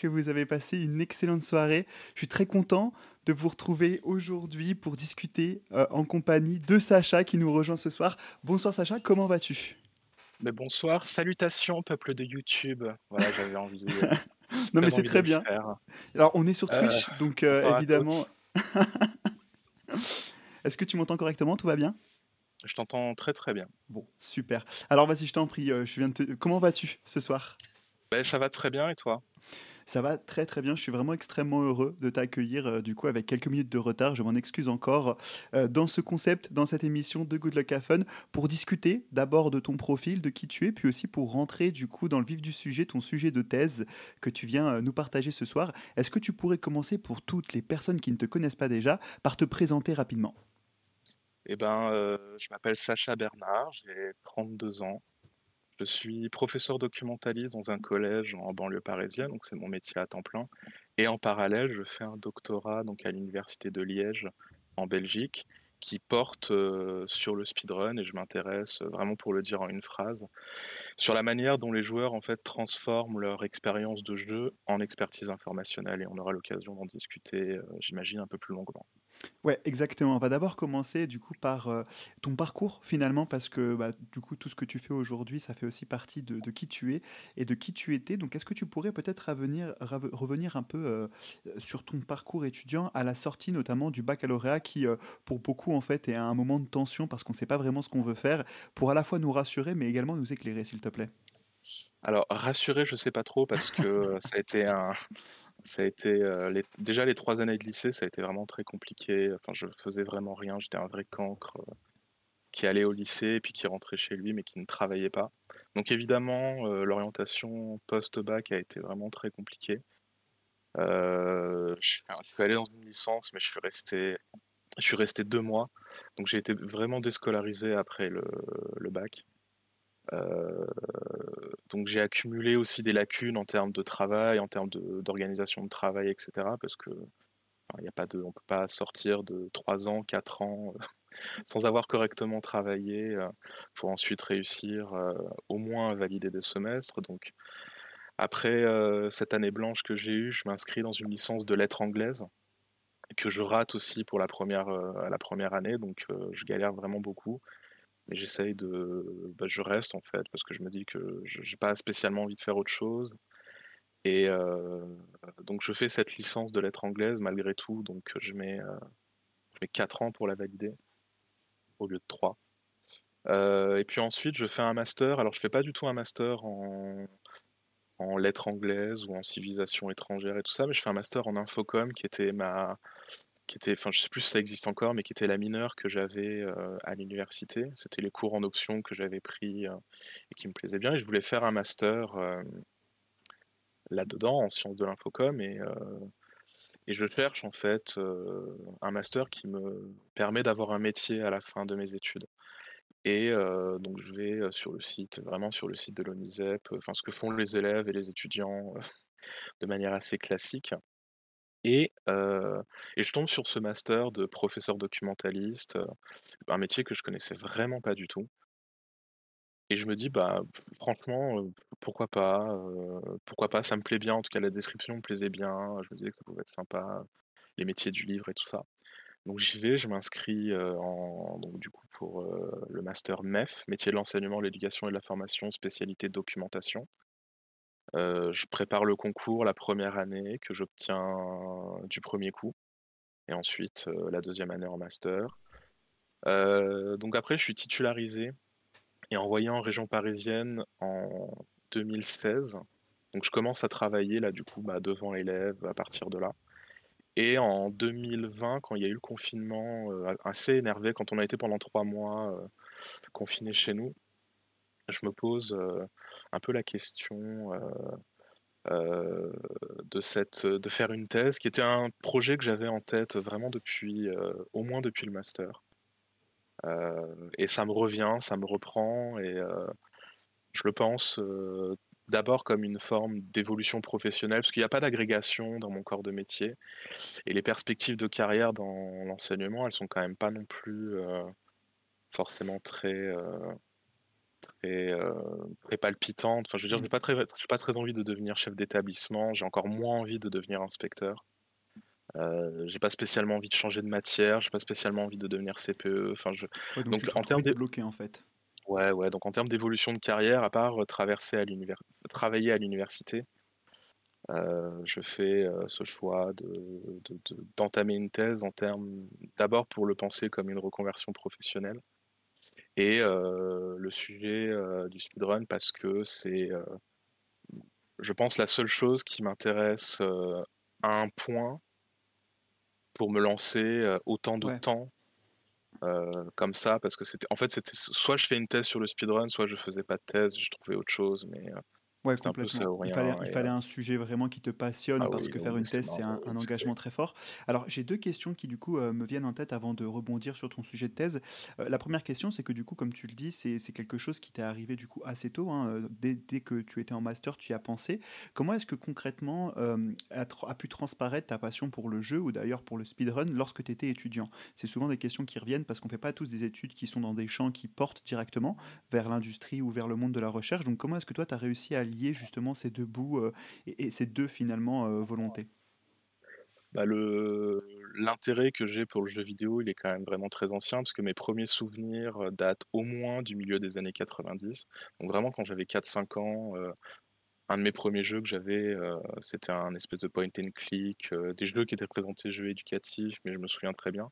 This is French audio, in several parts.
que vous avez passé une excellente soirée. Je suis très content de vous retrouver aujourd'hui pour discuter euh, en compagnie de Sacha qui nous rejoint ce soir. Bonsoir Sacha, comment vas-tu? Mais bonsoir, salutations peuple de YouTube. Voilà, j'avais envie. Euh, non mais c'est très bien. Alors on est sur Twitch, donc évidemment. Est-ce que tu m'entends correctement? Tout va bien? Je t'entends très très bien. Bon, super. Alors vas-y, je t'en prie, euh, je viens de te... comment vas-tu ce soir? Ben, Ça va très bien et toi? Ça va très très bien, je suis vraiment extrêmement heureux de t'accueillir euh, du coup avec quelques minutes de retard, je m'en excuse encore, euh, dans ce concept, dans cette émission de Good Luck Have Fun, pour discuter d'abord de ton profil, de qui tu es, puis aussi pour rentrer du coup dans le vif du sujet, ton sujet de thèse que tu viens nous partager ce soir. Est-ce que tu pourrais commencer pour toutes les personnes qui ne te connaissent pas déjà par te présenter rapidement? Eh ben, euh, je m'appelle Sacha Bernard, j'ai 32 ans. Je suis professeur documentaliste dans un collège en banlieue parisienne, donc c'est mon métier à temps plein. Et en parallèle, je fais un doctorat donc à l'université de Liège en Belgique qui porte sur le speedrun et je m'intéresse vraiment pour le dire en une phrase sur la manière dont les joueurs en fait transforment leur expérience de jeu en expertise informationnelle et on aura l'occasion d'en discuter j'imagine un peu plus longuement. Ouais, exactement. On va d'abord commencer du coup par euh, ton parcours finalement, parce que bah, du coup tout ce que tu fais aujourd'hui, ça fait aussi partie de, qui tu es et de qui tu étais. Donc est-ce que tu pourrais peut-être revenir, un peu euh, sur ton parcours étudiant à la sortie notamment du baccalauréat qui euh, pour beaucoup en fait est un moment de tension parce qu'on ne sait pas vraiment ce qu'on veut faire, pour à la fois nous rassurer mais également nous éclairer s'il te plaît? Alors rassurer, je sais pas trop parce que ça a été un ça a euh, déjà les trois années de lycée, ça a été vraiment très compliqué. Enfin, je faisais vraiment rien. J'étais un vrai cancre euh, qui allait au lycée et puis qui rentrait chez lui, mais qui ne travaillait pas. Donc évidemment, euh, l'orientation post-bac a été vraiment très compliquée. je, suis allé dans une licence, mais je suis resté, deux mois. Donc j'ai été vraiment déscolarisé après le bac. Euh, donc j'ai accumulé aussi des lacunes en termes de travail, en termes d'organisation de, travail, etc. Parce que il a pas de, on peut pas sortir de 3 ans, 4 ans euh, sans avoir correctement travaillé euh, pour ensuite réussir au moins à valider des semestres. Donc après cette année blanche que j'ai eue, je m'inscris dans une licence de lettres anglaises que je rate aussi pour la première, la première année, donc je galère vraiment beaucoup. Mais j'essaye de. Bah, je reste en fait, parce que je me dis que je n'ai pas spécialement envie de faire autre chose. Et donc je fais cette licence de lettres anglaises malgré tout, donc je mets, je mets 4 ans pour la valider, au lieu de 3. Euh, et puis ensuite, je fais un master. Alors, je fais pas du tout un master en, en lettres anglaises ou en civilisation étrangère et tout ça, mais je fais un master en infocom qui était ma, qui était, enfin je sais plus si ça existe encore, mais qui était la mineure que j'avais euh, à l'université. C'était les cours en option que j'avais pris euh, et qui me plaisaient bien. Et je voulais faire un master euh, là-dedans en sciences de l'infocom et, et je cherche en fait un master qui me permet d'avoir un métier à la fin de mes études. Et donc je vais sur le site, vraiment sur le site de l'ONISEP, enfin ce que font les élèves et les étudiants de manière assez classique. Et, je tombe sur ce master de professeur documentaliste, un métier que je connaissais vraiment pas du tout. Et je me dis, bah, franchement, pourquoi pas, pourquoi pas, ça me plaît bien, en tout cas la description me plaisait bien, je me disais que ça pouvait être sympa, les métiers du livre et tout ça. Donc j'y vais, je m'inscris pour le master MEF, métier de l'enseignement, l'éducation et de la formation, spécialité documentation. Je prépare le concours la première année que j'obtiens du premier coup et ensuite, la deuxième année en master. Donc après, je suis titularisé et envoyé en région parisienne en 2016. Donc je commence à travailler là, du coup, bah, devant élèves à partir de là. Et en 2020, quand il y a eu le confinement, assez énervé, quand on a été pendant trois mois, confinés chez nous, je me pose un peu la question de, cette, de faire une thèse, qui était un projet que j'avais en tête vraiment depuis, au moins depuis le master. et ça me revient, ça me reprend, et je le pense d'abord comme une forme d'évolution professionnelle, parce qu'il n'y a pas d'agrégation dans mon corps de métier, et les perspectives de carrière dans l'enseignement, elles sont quand même pas non plus forcément très très, euh, très palpitante. Enfin, je veux dire, Mmh. j'ai pas très, pas très envie de devenir chef d'établissement. J'ai encore moins envie de devenir inspecteur. Euh, j'ai pas spécialement envie de changer de matière. J'ai pas spécialement envie de devenir CPE. Enfin, je... Ouais, donc en termes retrouvais de... bloqué en fait. ouais, ouais. Donc en termes d'évolution de carrière, à part euh, traverser à l'univers, travailler à l'université, euh, je fais euh, ce choix de, de- de- d'entamer une thèse en termes d'abord pour le penser comme une reconversion professionnelle et le sujet du speedrun parce que c'est, je pense, la seule chose qui m'intéresse à un point pour me lancer autant de Ouais. temps euh, comme ça parce que c'était en fait c'était soit je fais une thèse sur le speedrun soit je faisais pas de thèse je trouvais autre chose mais euh, Ouais, c'était un peu ça complètement. Il fallait, il et, fallait un sujet vraiment qui te passionne ah parce oui que faire oui une thèse, c'est un, engagement très fort. Alors, j'ai deux questions qui, du coup, euh, me viennent en tête avant de rebondir sur ton sujet de thèse. Euh, la première question, c'est que, du coup, comme tu le dis, c'est c'est quelque chose qui t'est arrivé, du coup, assez tôt. hein, dès, dès que tu étais en master, tu y as pensé. Comment est-ce que, concrètement, euh, a pu transparaître ta passion pour le jeu ou d'ailleurs pour le speedrun lorsque tu étais étudiant? C'est souvent des questions qui reviennent parce qu'on ne fait pas tous des études qui sont dans des champs qui portent directement vers l'industrie ou vers le monde de la recherche. Donc, comment est-ce que toi, tu as réussi à lier justement ces deux bouts euh, et, ces deux finalement euh, volontés. Bah, le l'intérêt que j'ai pour le jeu vidéo, il est quand même vraiment très ancien parce que mes premiers souvenirs euh, datent au moins du milieu des années 90. Donc vraiment quand j'avais 4-5 ans, euh, un de mes premiers jeux que j'avais, c'était un espèce de point and click, des jeux qui étaient présentés jeux éducatifs, mais je me souviens très bien.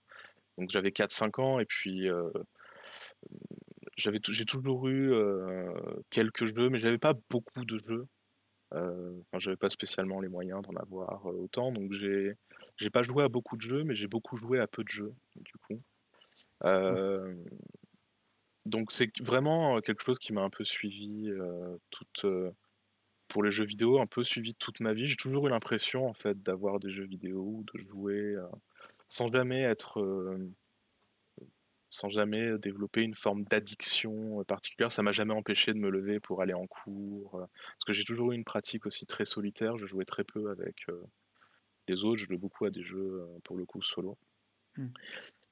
Donc j'avais 4-5 ans et puis j'avais j'ai toujours eu euh, quelques jeux, mais j'avais pas beaucoup de jeux. Euh, enfin, j'avais pas spécialement les moyens d'en avoir autant, donc j'ai j'ai pas joué à beaucoup de jeux, mais j'ai beaucoup joué à peu de jeux, du coup. Euh, donc c'est vraiment quelque chose qui m'a un peu suivi toute, pour les jeux vidéo, un peu suivi toute ma vie. J'ai toujours eu l'impression en fait d'avoir des jeux vidéo, de jouer sans jamais être, sans jamais développer une forme d'addiction particulière. Ça m'a jamais empêché de me lever pour aller en cours, parce que j'ai toujours eu une pratique aussi très solitaire. Je jouais très peu avec les autres. Je jouais beaucoup à des jeux pour le coup solo. Mm.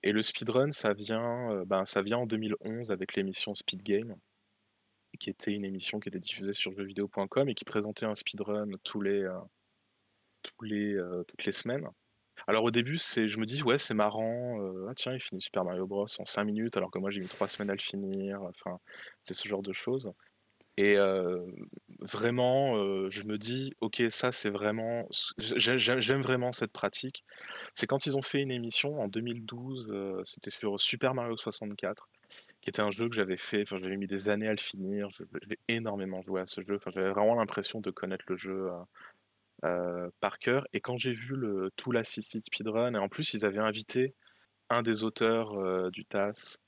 Et le speedrun, ça vient, ben, ça vient en 2011 avec l'émission Speed Game, qui était une émission qui était diffusée sur jeuxvideo.com et qui présentait un speedrun tous les, tous les, toutes les semaines. Alors au début, c'est, je me dis, ouais, c'est marrant, euh, ah tiens, il finit Super Mario Bros en 5 minutes, alors que moi j'ai mis 3 semaines à le finir, enfin, c'est ce genre de choses. Et euh, vraiment, euh, je me dis, ok, ça c'est vraiment, j'ai- j'ai- j'aime vraiment cette pratique. C'est quand ils ont fait une émission en 2012, euh, c'était sur Super Mario 64, qui était un jeu que j'avais fait, enfin, j'avais mis des années à le finir, j'avais énormément joué à ce jeu, enfin, j'avais vraiment l'impression de connaître le jeu euh, par cœur. Et quand j'ai vu le tout l'assisted speedrun, et en plus ils avaient invité un des auteurs euh, du TAS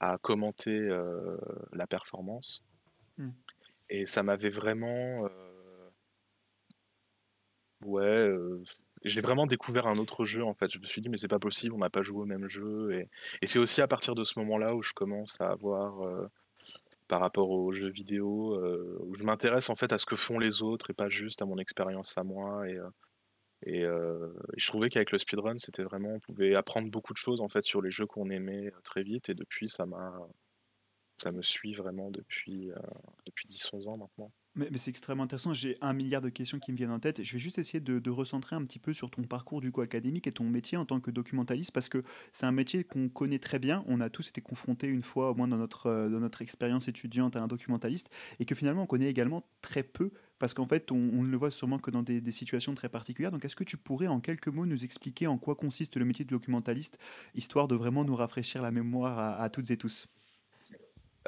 à commenter euh, la performance, Mm. et ça m'avait vraiment, euh, ouais, euh, j'ai vraiment découvert un autre jeu en fait. Je me suis dit mais c'est pas possible, on n'a pas joué au même jeu, et, et c'est aussi à partir de ce moment-là où je commence à avoir euh, par rapport aux jeux vidéo, euh, où je m'intéresse en fait à ce que font les autres et pas juste à mon expérience à moi. Et, euh, euh, et je trouvais qu'avec le speedrun, c'était vraiment, on pouvait apprendre beaucoup de choses en fait sur les jeux qu'on aimait très vite. Et depuis, ça m'a, ça me suit vraiment depuis, depuis 10-11 ans maintenant. Mais, c'est extrêmement intéressant. J'ai un milliard de questions qui me viennent en tête. Je vais juste essayer de, recentrer un petit peu sur ton parcours du coup académique et ton métier en tant que documentaliste parce que c'est un métier qu'on connaît très bien. On a tous été confrontés une fois au moins dans notre, euh, dans notre expérience étudiante à un documentaliste et que finalement on connaît également très peu parce qu'en fait on, ne le voit sûrement que dans des, situations très particulières. Donc est-ce que tu pourrais en quelques mots nous expliquer en quoi consiste le métier de documentaliste histoire de vraiment nous rafraîchir la mémoire à toutes et tous?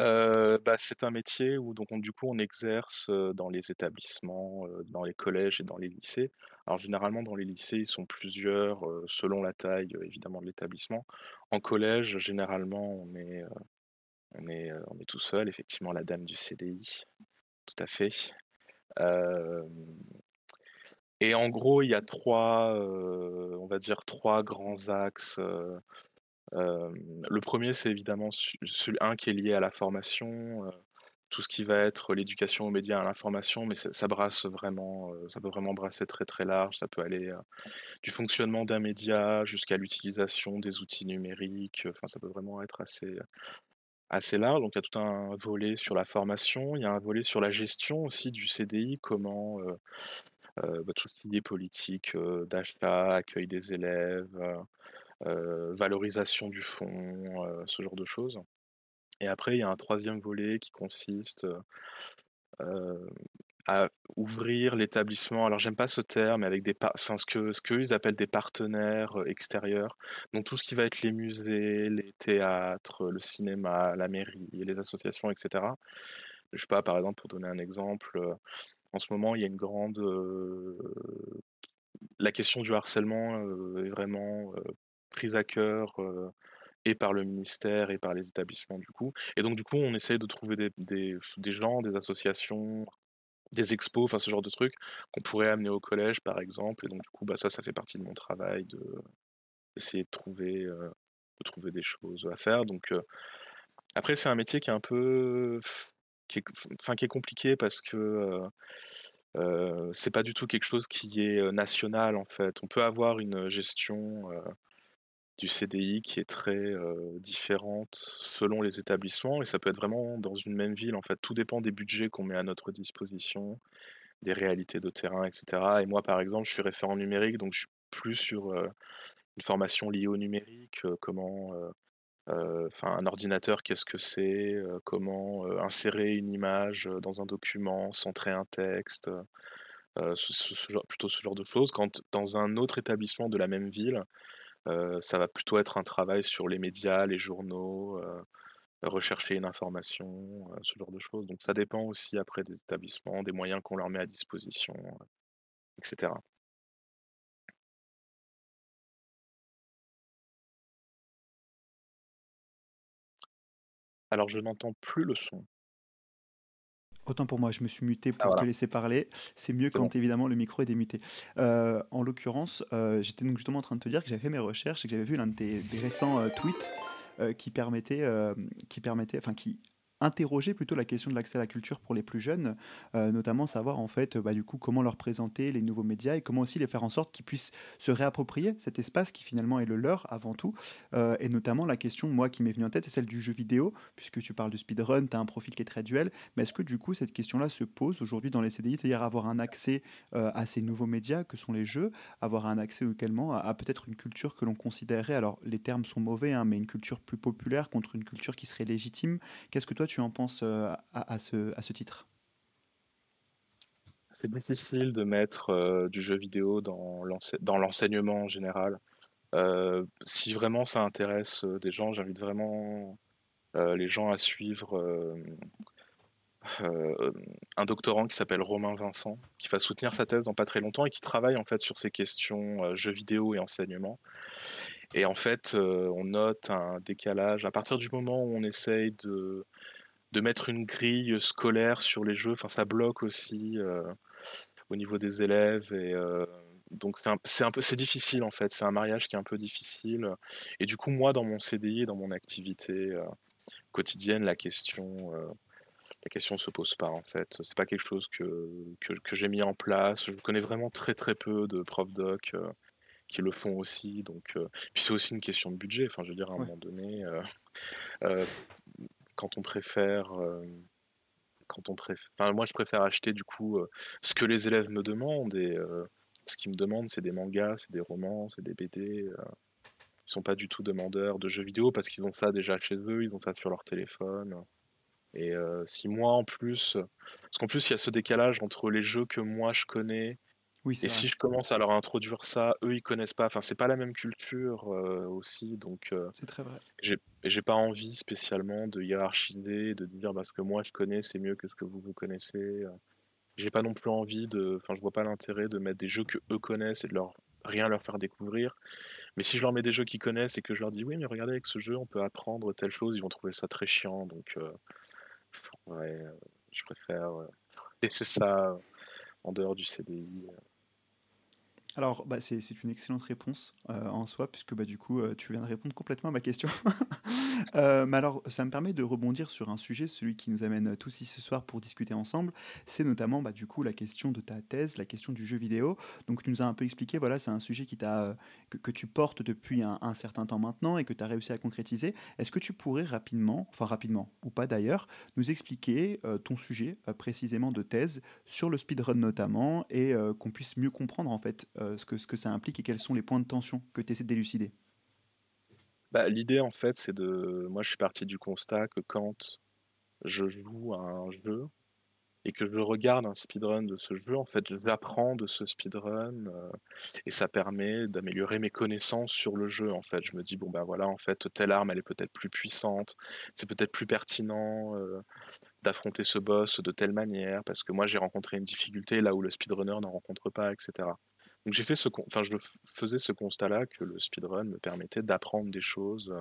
Euh, bah, c'est un métier où donc on, du coup on exerce dans les établissements, dans les collèges et dans les lycées. Alors généralement dans les lycées ils sont plusieurs selon la taille évidemment de l'établissement. En collège généralement on est, on est, on est tout seul, effectivement la dame du CDI, tout à fait. Et en gros il y a trois, on va dire trois grands axes. Le premier, c'est évidemment celui un qui est lié à la formation, tout ce qui va être l'éducation aux médias, à l'information, mais ça, brasse vraiment, ça peut vraiment brasser très très large. Ça peut aller du fonctionnement d'un média jusqu'à l'utilisation des outils numériques. Enfin, ça peut vraiment être assez assez large. Donc il y a tout un volet sur la formation, il y a un volet sur la gestion aussi du CDI, comment, bah, tout ce qui est politique, d'achat, accueil des élèves, valorisation du fonds, heu, ce genre de choses. Et après il y a un troisième volet qui consiste, heu à ouvrir l'établissement, alors j'aime pas ce terme, mais avec des enfin ce que ce qu'eux ils appellent des partenaires, extérieurs. Donc tout ce qui va être les musées, les théâtres, le cinéma, la mairie, les associations et cetera. Je sais pas, par exemple, pour donner un exemple, en ce moment, il y a une grande, la question du harcèlement, est vraiment, prise à cœur, et par le ministère et par les établissements du coup. Et donc du coup, on essaye de trouver des gens, des associations des expos, enfin ce genre de trucs qu'on pourrait amener au collège par exemple et donc du coup, bah, ça, ça fait partie de mon travail de d'essayer de trouver, de trouver des choses à faire donc après c'est un métier qui est un peu qui est enfin qui est compliqué parce que, heu heu, c'est pas du tout quelque chose qui est, national en fait. On peut avoir une gestion, du CDI qui est très, différente selon les établissements et ça peut être vraiment dans une même ville en fait. Tout dépend des budgets qu'on met à notre disposition des réalités de terrain, et cetera. Et moi, par exemple, je suis référent numérique, donc je suis plus sur, une formation liée au numérique, comment, enfin, un ordinateur, qu'est-ce que c'est? Comment, insérer une image, dans un document, centrer un texte, plutôt ce genre de choses. Quand dans un autre établissement de la même ville, ça va plutôt être un travail sur les médias, les journaux, rechercher une information, ce genre de choses. Donc ça dépend aussi après des établissements, des moyens qu'on leur met à disposition, et cetera. Alors je n'entends plus le son. Autant pour moi, je me suis muté Ah pour te laisser parler. C'est mieux bon. quand évidemment le micro est démuté. Heu, en l'occurrence, heu, j'étais donc justement en train de te dire que j'avais fait mes recherches et que j'avais vu l'un de tes des récents, heu, tweets, qui permettait, qui permettait enfin qui interrogeait plutôt la question de l'accès à la culture pour les plus jeunes, heu, notamment savoir en fait, bah, du coup, comment leur présenter les nouveaux médias et comment aussi les faire en sorte qu'ils puissent se réapproprier cet espace qui finalement est le leur avant tout. Heu, et notamment la question, moi, qui m'est venue en tête, c'est celle du jeu vidéo, puisque tu parles de speedrun, tu as un profil qui est très duel. Mais est-ce que du coup, cette question-là se pose aujourd'hui dans les CDI, c'est-à-dire avoir un accès euh, à ces nouveaux médias que sont les jeux, avoir un accès également à, peut-être une culture que l'on considérerait, alors les termes sont mauvais, hein, mais une culture plus populaire contre une culture qui serait légitime. Qu'est-ce que toi tu en penses euh, à, ce, à ce titre? C'est difficile de mettre, heu, du jeu vidéo dans l'ense dans l'enseignement en général. Heu, si vraiment ça intéresse, des gens, j'invite vraiment, les gens à suivre, un doctorant qui s'appelle Romain Vincent, qui va soutenir sa thèse dans pas très longtemps et qui travaille en fait sur ces questions, jeux vidéo et enseignement. Et en fait, on note un décalage à partir du moment où on essaye de de mettre une grille scolaire sur les jeux, enfin ça bloque aussi, heu, au niveau des élèves et heu, donc c'est un un peu c'est difficile en fait, c'est un mariage qui est un peu difficile, et du coup moi dans mon CDI, dans mon activité, heu, quotidienne, la question, heu, la question se pose pas en fait. C'est pas quelque chose que que que j'ai mis en place. Je connais vraiment très, très peu de profs doc, qui le font aussi donc puis c'est aussi une question de budget. Enfin je veux dire à un Ouais, moment donné, quand on préfère, hem Quand on préf enfin, moi, je préfère acheter du coup, heu, ce que les élèves me demandent et heu, ce qu'ils me demandent, c'est des mangas, c'est des romans, c'est des BD, ils sont pas du tout demandeurs de jeux vidéo parce qu'ils ont ça déjà chez eux, ils ont ça sur leur téléphone. Et si moi, en plus, parce qu'en plus, il y a ce décalage entre les jeux que moi je connais oui, et vrai, si je commence à leur introduire ça, eux, ils connaissent pas, enfin, c'est pas la même culture, heu, aussi donc heu, c'est très vrai. j'ai j'ai pas envie spécialement de hiérarchiser, de dire: «Bah, ce que moi je connais, c'est mieux que ce que vous, vous connaissez», J'ai pas non plus envie de enfin, je vois pas l'intérêt de mettre des jeux que eux connaissent et de leur rien leur faire découvrir. Mais si je leur mets des jeux qu'ils connaissent et que je leur dis: «Oui, mais regardez avec ce jeu, on peut apprendre telle chose», ils vont trouver ça très chiant donc ouais, je préfère, laisser ça en dehors du CDI. Alors, bah, c'est une excellente réponse euh, en soi, puisque bah, du coup, euh, tu viens de répondre complètement à ma question. Euh, mais alors, ça me permet de rebondir sur un sujet, celui qui nous amène tous ici ce soir pour discuter ensemble. C'est notamment bah, du coup la question de ta thèse, la question du jeu vidéo. Donc, tu nous as un peu expliqué, voilà, c'est un sujet qui que, tu portes depuis un, un certain temps maintenant et que tu as réussi à concrétiser. Est-ce que tu pourrais rapidement, enfin rapidement ou pas d'ailleurs, nous expliquer ton sujet précisément de thèse sur le speedrun notamment et qu'on puisse mieux comprendre en fait ce que, ce que ça implique et quels sont les points de tension que tu essaies de d'élucider? Bah, l'idée, en fait, c'est de... Moi, je suis parti du constat que quand je joue à un jeu et que je regarde un speedrun de ce jeu, en fait, j'apprends de ce speedrun euh, et ça permet d'améliorer mes connaissances sur le jeu, en fait. Je me dis, bon, ben voilà, en fait, telle arme, elle est peut-être plus puissante, c'est peut-être plus pertinent euh, d'affronter ce boss de telle manière, parce que moi, j'ai rencontré une difficulté là où le speedrunner n'en rencontre pas, etc. Donc j'ai fait ce, enfin je faisais ce constat-là que le speedrun me permettait d'apprendre des choses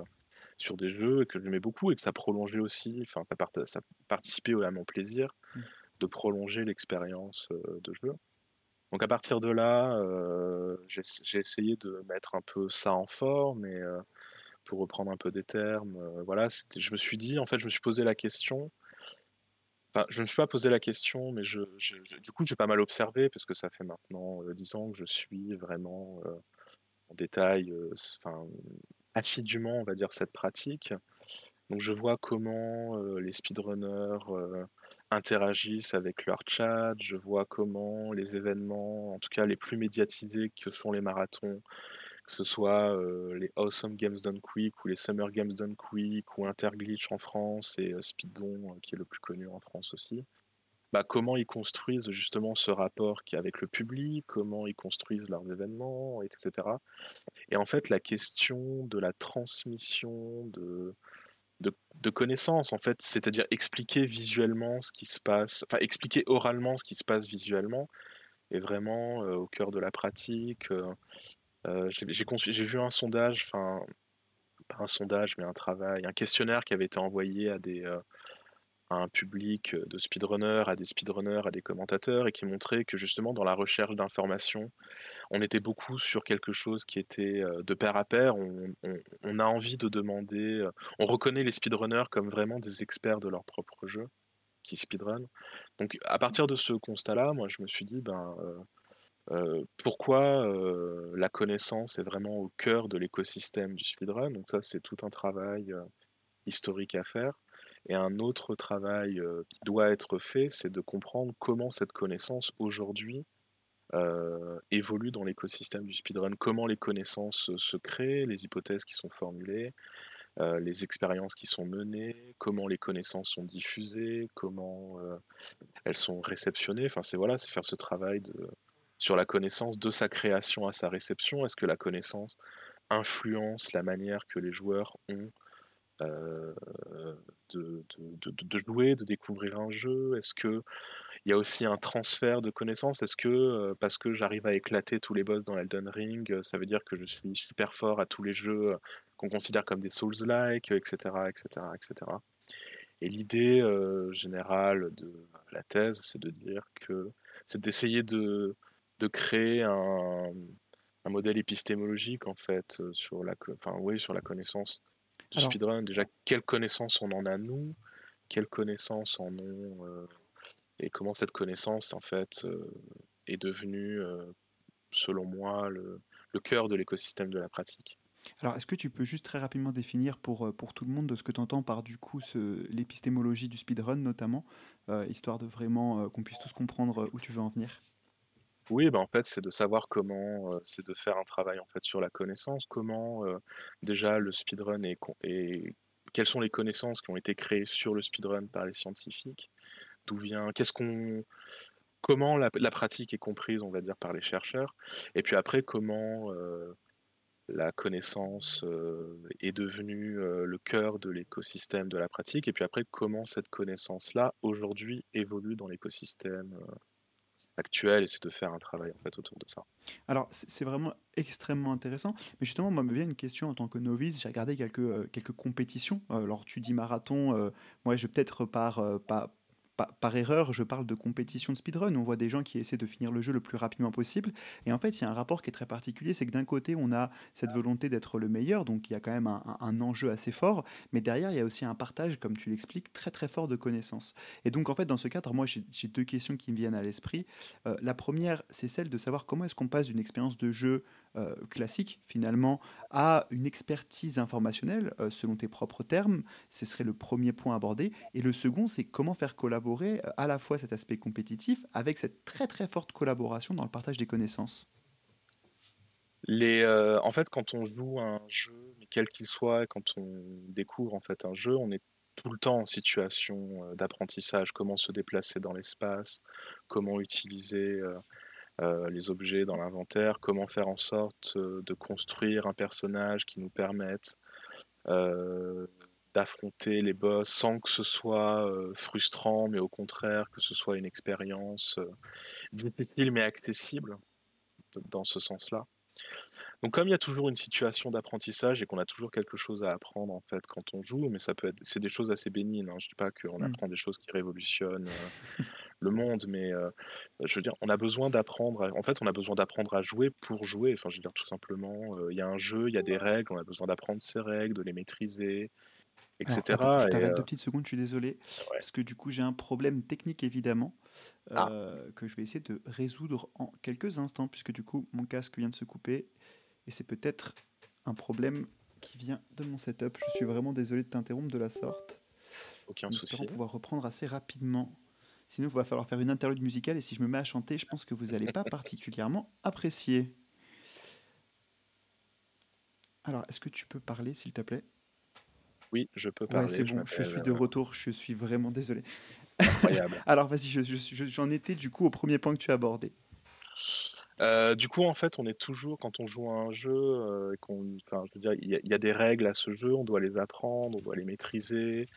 sur des jeux que j'aimais beaucoup et que ça prolongeait aussi, enfin ça, part- ça participait à mon plaisir Mm. de prolonger l'expérience de jeu. Donc à partir de là, euh, j'ai essayé de mettre un peu ça en forme et euh, pour reprendre un peu des termes, euh, voilà, je me suis dit, en fait, je me suis posé la question. Enfin, je ne me suis pas posé la question, mais je, je- du coup, j'ai pas mal observé parce que ça fait maintenant euh, 10 ans que je suis vraiment euh, en détail, euh, assidûment, on va dire, cette pratique. Donc, je vois comment euh, les speedrunners euh, interagissent avec leur chat, je vois comment les événements, en tout cas les plus médiatisés que sont les marathons, que ce soit les Awesome Games Done Quick ou les Summer Games Done Quick ou Interglitch en France et euh, Speedon qui est le plus connu en France aussi. Bah, comment ils construisent justement ce rapport qui avec le public, comment ils construisent leurs événements, etc. Et en fait, la question de la transmission de, de, connaissances, en fait, c'est-à-dire expliquer visuellement ce qui se passe, enfin expliquer oralement ce qui se passe visuellement, est vraiment au cœur de la pratique. Euh, j'ai vu un sondage, enfin pas un sondage, mais un travail, un questionnaire qui avait été envoyé à des, euh, à un public de speedrunners, à des speedrunners, à des commentateurs, et qui montrait que justement dans la recherche d'informations, on était beaucoup sur quelque chose qui était euh, de pair à pair. On, a envie de demander, euh, on reconnaît les speedrunners comme vraiment des experts de leur propre jeu qui speedrun. Donc à partir de ce constat-là, moi je me suis dit, ben, euh, pourquoi la connaissance est vraiment au cœur de l'écosystème du speedrun? Donc ça c'est tout un travail historique à faire. Et un autre travail qui doit être fait, c'est de comprendre comment cette connaissance aujourd'hui évolue dans l'écosystème du speedrun, comment les connaissances se créent, les hypothèses qui sont formulées, les expériences qui sont menées, comment les connaissances sont diffusées, comment elles sont réceptionnées. Enfin, c'est voilà, c'est faire ce travail de, sur la connaissance de sa création à sa réception? Est-ce que la connaissance influence la manière que les joueurs ont euh, de, jouer, de découvrir un jeu? Est-ce que il y a aussi un transfert de connaissances? Est-ce que euh, parce que j'arrive à éclater tous les boss dans Elden Ring, euh, ça veut dire que je suis super fort à tous les jeux qu'on considère comme des Souls-like, etc., etc., etc. Et l'idée générale de la thèse, c'est de dire que c'est d'essayer de, de créer un, un modèle épistémologique en fait euh, sur la, enfin, oui, sur la connaissance du Alors, speedrun. Déjà, quelle connaissance on en a nous, quelles connaissances en ont euh, et comment cette connaissance, en fait, euh, est devenue, euh, selon moi, le, le cœur de l'écosystème de la pratique? alors est-ce que tu peux juste très rapidement définir pour, pour tout le monde de ce que tu entends par du coup l'épistémologie du speedrun notamment, histoire de vraiment qu'on puisse tous comprendre où tu veux en venir? Oui, ben en fait, c'est de savoir comment, c'est de faire un travail en fait sur la connaissance, comment déjà le speedrun est, est- quelles sont les connaissances qui ont été créées sur le speedrun par les scientifiques, d'où vient, qu'est-ce qu'on, comment la, pratique est comprise, on va dire, par les chercheurs, et puis après comment la connaissance est devenue le cœur de l'écosystème de la pratique, et puis après comment cette connaissance-là aujourd'hui évolue dans l'écosystème euh, actuel, et c'est de faire un travail en fait autour de ça. Alors, c'est vraiment extrêmement intéressant. Mais justement, moi, me vient une question en tant que novice. J'ai regardé quelques, euh, quelques compétitions. Euh, alors, tu dis marathon. euh, moi, je vais peut-être par, euh, par erreur, je parle de compétition de speedrun. On voit des gens qui essaient de finir le jeu le plus rapidement possible. Et en fait, il y a un rapport qui est très particulier, c'est que d'un côté, on a cette volonté d'être le meilleur, donc il y a quand même un, enjeu assez fort, mais derrière, il y a aussi un partage, comme tu l'expliques, très très fort de connaissances. Et donc, en fait, dans ce cadre, moi, j'ai deux questions qui me viennent à l'esprit. Euh, la première, c'est celle de savoir comment est-ce qu'on passe d'une expérience de jeu euh, classique, finalement, à une expertise informationnelle, euh, selon tes propres termes. Ce serait le premier point abordé. Et le second, c'est comment faire collaborer euh, à la fois cet aspect compétitif avec cette très très forte collaboration dans le partage des connaissances. Les, en fait, quand on joue un jeu, quel qu'il soit, quand on découvre en fait un jeu, on est tout le temps en situation d'apprentissage, comment se déplacer dans l'espace, comment utiliser euh, les objets dans l'inventaire, comment faire en sorte euh, de construire un personnage qui nous permette euh, d'affronter les boss sans que ce soit frustrant, mais au contraire que ce soit une expérience difficile mais accessible dans ce sens-là. Donc comme il y a toujours une situation d'apprentissage et qu'on a toujours quelque chose à apprendre en fait quand on joue, mais ça peut être, c'est des choses assez bénines. Hein. Je dis pas qu'on mmh. apprend des choses qui révolutionnent le monde, mais je veux dire, on a besoin d'apprendre. En fait, on a besoin d'apprendre à jouer pour jouer. Enfin, je veux dire tout simplement, il y a un jeu, il y a des règles, on a besoin d'apprendre ces règles, de les maîtriser, etc. je t'arrête deux petites secondes, je suis désolé, parce que du coup j'ai un problème technique évidemment. Ah. que je vais essayer de résoudre en quelques instants, puisque du coup mon casque vient de se couper et c'est peut-être un problème qui vient de mon setup. Je suis vraiment désolé de t'interrompre de la sorte. Aucun souci. pouvoir reprendre assez rapidement. Sinon, il va falloir faire une interlude musicale et si je me mets à chanter, je pense que vous n'allez pas particulièrement apprécier. Alors, est-ce que tu peux parler, s'il te plaît? Oui, je peux parler. c'est bon, je, suis de retour, je suis vraiment désolé. Incroyable. Alors, vas-y, j'en étais du coup au premier point que tu as abordé. Euh, du coup, en fait, on est toujours, quand on joue à un jeu, euh, qu'on, je veux dire, il y, a des règles à ce jeu, on doit les apprendre, on doit les maîtriser,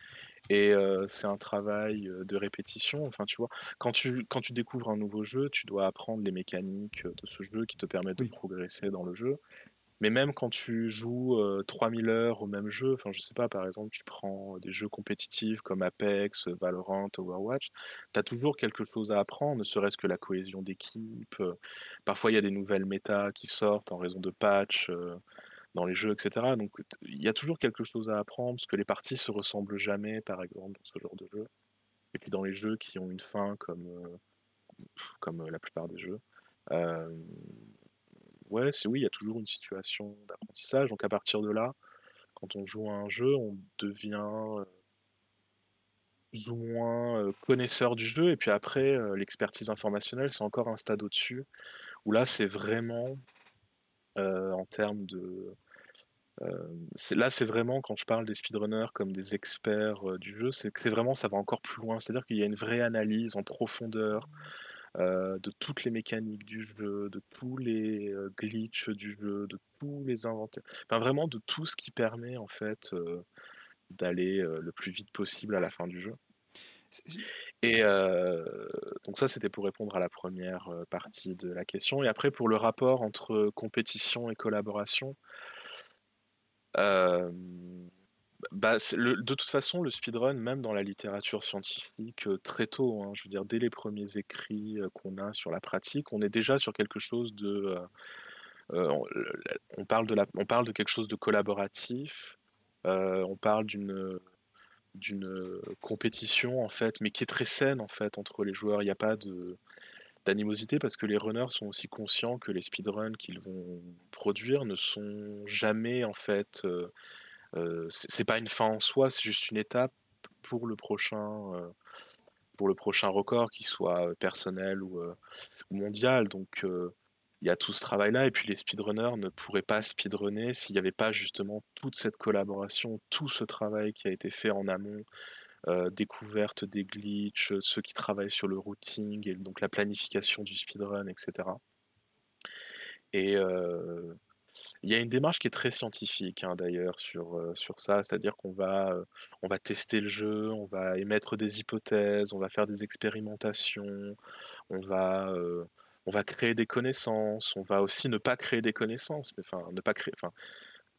et euh, c'est un travail de répétition. Enfin, tu vois, quand tu, quand tu découvres un nouveau jeu, tu dois apprendre les mécaniques de ce jeu qui te permettent de progresser dans le jeu. Mais même quand tu joues 3000 heures au même jeu, enfin je sais pas, par exemple, tu prends des jeux compétitifs comme Apex, Valorant, Overwatch, tu as toujours quelque chose à apprendre, ne serait-ce que la cohésion d'équipe. parfois, il y a des nouvelles méta qui sortent en raison de patchs dans les jeux, etc. Donc, il y a toujours quelque chose à apprendre, parce que les parties se ressemblent jamais, par exemple, dans ce genre de jeu. Et puis dans les jeux qui ont une fin, comme, comme la plupart des jeux. Ouais, c'est oui, il y a toujours une situation d'apprentissage. Donc à partir de là, quand on joue à un jeu, on devient euh, plus ou moins euh, connaisseur du jeu. Et puis après, euh, l'expertise informationnelle, c'est encore un stade au-dessus, où là, c'est vraiment en termes de... là, c'est vraiment, quand je parle des speedrunners comme des experts du jeu, c'est que vraiment, ça va encore plus loin. C'est-à-dire qu'il y a une vraie analyse en profondeur euh, de toutes les mécaniques du jeu, de tous les euh, glitches du jeu, de tous les inventaires, enfin vraiment de tout ce qui permet en fait euh, d'aller le plus vite possible à la fin du jeu. Et donc ça, c'était pour répondre à la première partie de la question. Et après, pour le rapport entre compétition et collaboration, bah, de toute façon, le speedrun, même dans la littérature scientifique, euh, très tôt, hein, je veux dire, dès les premiers écrits euh, qu'on a sur la pratique, on est déjà sur quelque chose de. Euh, on, parle de la, on parle de quelque chose de collaboratif, on parle d'une d'une compétition en fait, mais qui est très saine en fait entre les joueurs. Il n'y a pas de d'animosité parce que les runners sont aussi conscients que les speedruns qu'ils vont produire ne sont jamais en fait euh, c'est pas une fin en soi, c'est juste une étape pour le prochain, euh, pour le prochain record, qu'il soit euh, personnel ou, mondial. Donc il y a tout ce travail-là. Et puis les speedrunners ne pourraient pas speedrunner s'il n'y avait pas justement toute cette collaboration, tout ce travail qui a été fait en amont, découverte des glitches, ceux qui travaillent sur le routing et donc la planification du speedrun, etc. Et, il y a une démarche qui est très scientifique hein, d'ailleurs sur, euh, sur ça, c'est-à-dire qu'on va, euh, on va tester le jeu, on va émettre des hypothèses, on va faire des expérimentations, on va, euh, on va créer des connaissances, on va aussi ne pas créer des connaissances, mais enfin ne pas créer, enfin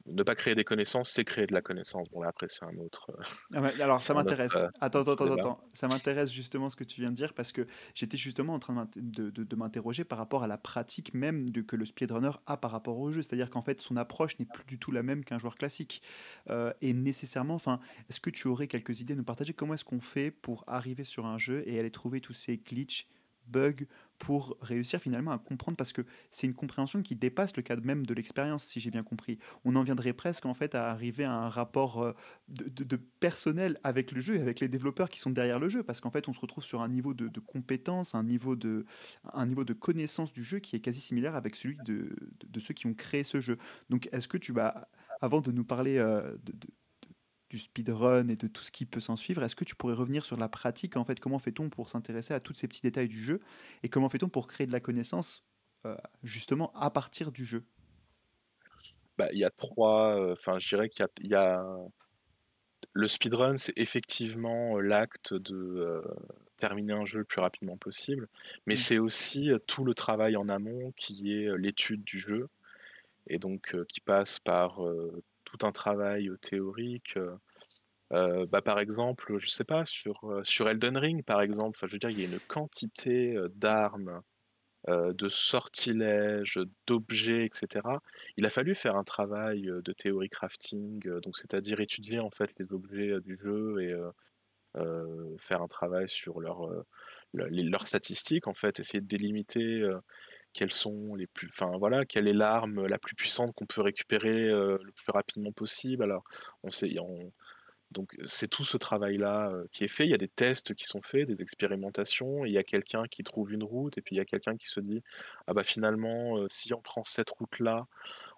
ne pas créer des connaissances, c'est créer de la connaissance. Bon, là, après, c'est un autre. Euh, ah alors, ça m'intéresse. attends, attends, attends, attends. Ça m'intéresse justement ce que tu viens de dire parce que j'étais justement en train de, de, m'interroger par rapport à la pratique même de, que le speedrunner a par rapport au jeu. C'est-à-dire qu'en fait, son approche n'est plus du tout la même qu'un joueur classique. Euh, et nécessairement, enfin, est-ce que tu aurais quelques idées à nous partager? Comment est-ce qu'on fait pour arriver sur un jeu et aller trouver tous ces glitches bugs pour réussir finalement à comprendre parce que c'est une compréhension qui dépasse le cadre même de l'expérience si j'ai bien compris. On en viendrait presque en fait à arriver à un rapport euh, de, personnel avec le jeu et avec les développeurs qui sont derrière le jeu parce qu'en fait on se retrouve sur un niveau de, compétence, un niveau de, un niveau de connaissance du jeu qui est quasi similaire avec celui de, ceux qui ont créé ce jeu. Donc est-ce que tu vas, avant de nous parler euh, de du speedrun et de tout ce qui peut s'en suivre, est-ce que tu pourrais revenir sur la pratique en fait Comment fait-on pour s'intéresser à tous ces petits détails du jeu et comment fait-on pour créer de la connaissance euh, justement à partir du jeu? Bah, Il y a trois. Euh, enfin, je dirais qu'il y, a le speedrun, c'est effectivement euh, l'acte de terminer un jeu le plus rapidement possible, mais mmh. c'est aussi tout le travail en amont qui est l'étude du jeu et donc qui passe par tout un travail théorique. Bah, par exemple, je sais pas, sur, sur Elden Ring, par exemple, je veux dire, il y a une quantité d'armes, de sortilèges, d'objets, etc. Il a fallu faire un travail de théorie crafting, donc c'est-à-dire étudier en fait les objets du jeu et faire un travail sur leur, leurs statistiques, en fait, essayer de délimiter quelles sont les plus, enfin voilà, quelle est l'arme la plus puissante qu'on peut récupérer le plus rapidement possible. Alors, on sait, donc c'est tout ce travail-là qui est fait. Il y a des tests qui sont faits, des expérimentations. il y a quelqu'un qui trouve une route, et puis il y a quelqu'un qui se dit, ah bah finalement, si on prend cette route-là,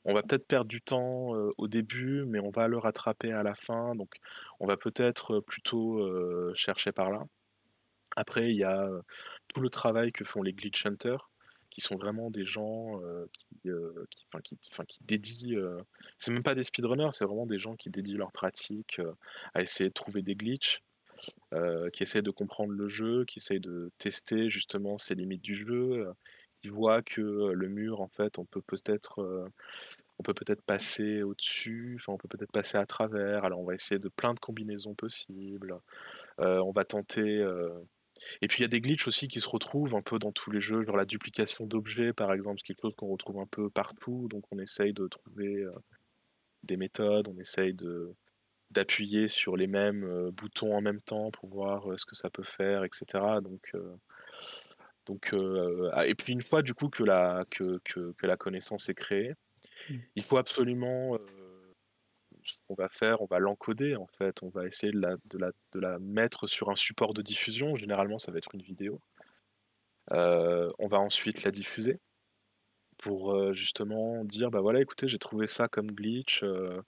on va peut-être perdre du temps au début, mais on va le rattraper à la fin. Donc, on va peut-être plutôt chercher par là. Après, il y a tout le travail que font les glitch hunters sont vraiment des gens qui, qui, qui, dédient. c'est même pas des speedrunners, c'est vraiment des gens qui dédient leur pratique à essayer de trouver des glitches, qui essaient de comprendre le jeu, qui essayent de tester justement ces limites du jeu, qui voient que le mur, en fait, on peut peut-être on peut peut-être passer au-dessus, enfin, on peut peut-être passer à travers. Alors, on va essayer de plein de combinaisons possibles. on va tenter et puis il y a des glitches aussi qui se retrouvent un peu dans tous les jeux, genre la duplication d'objets par exemple, c'est quelque chose qu'on retrouve un peu partout, donc on essaye de trouver euh, des méthodes, on essaye de d'appuyer sur les mêmes euh, boutons en même temps pour voir euh, ce que ça peut faire, etc. Donc, donc ah, et puis une fois du coup que la, que, que, que la connaissance est créée, mmh. il faut absolument ce qu'on va faire, on va l'encoder en fait, on va essayer de la, mettre sur un support de diffusion, généralement ça va être une vidéo. Euh, on va ensuite la diffuser pour euh, justement dire bah voilà écoutez j'ai trouvé ça comme glitch, euh,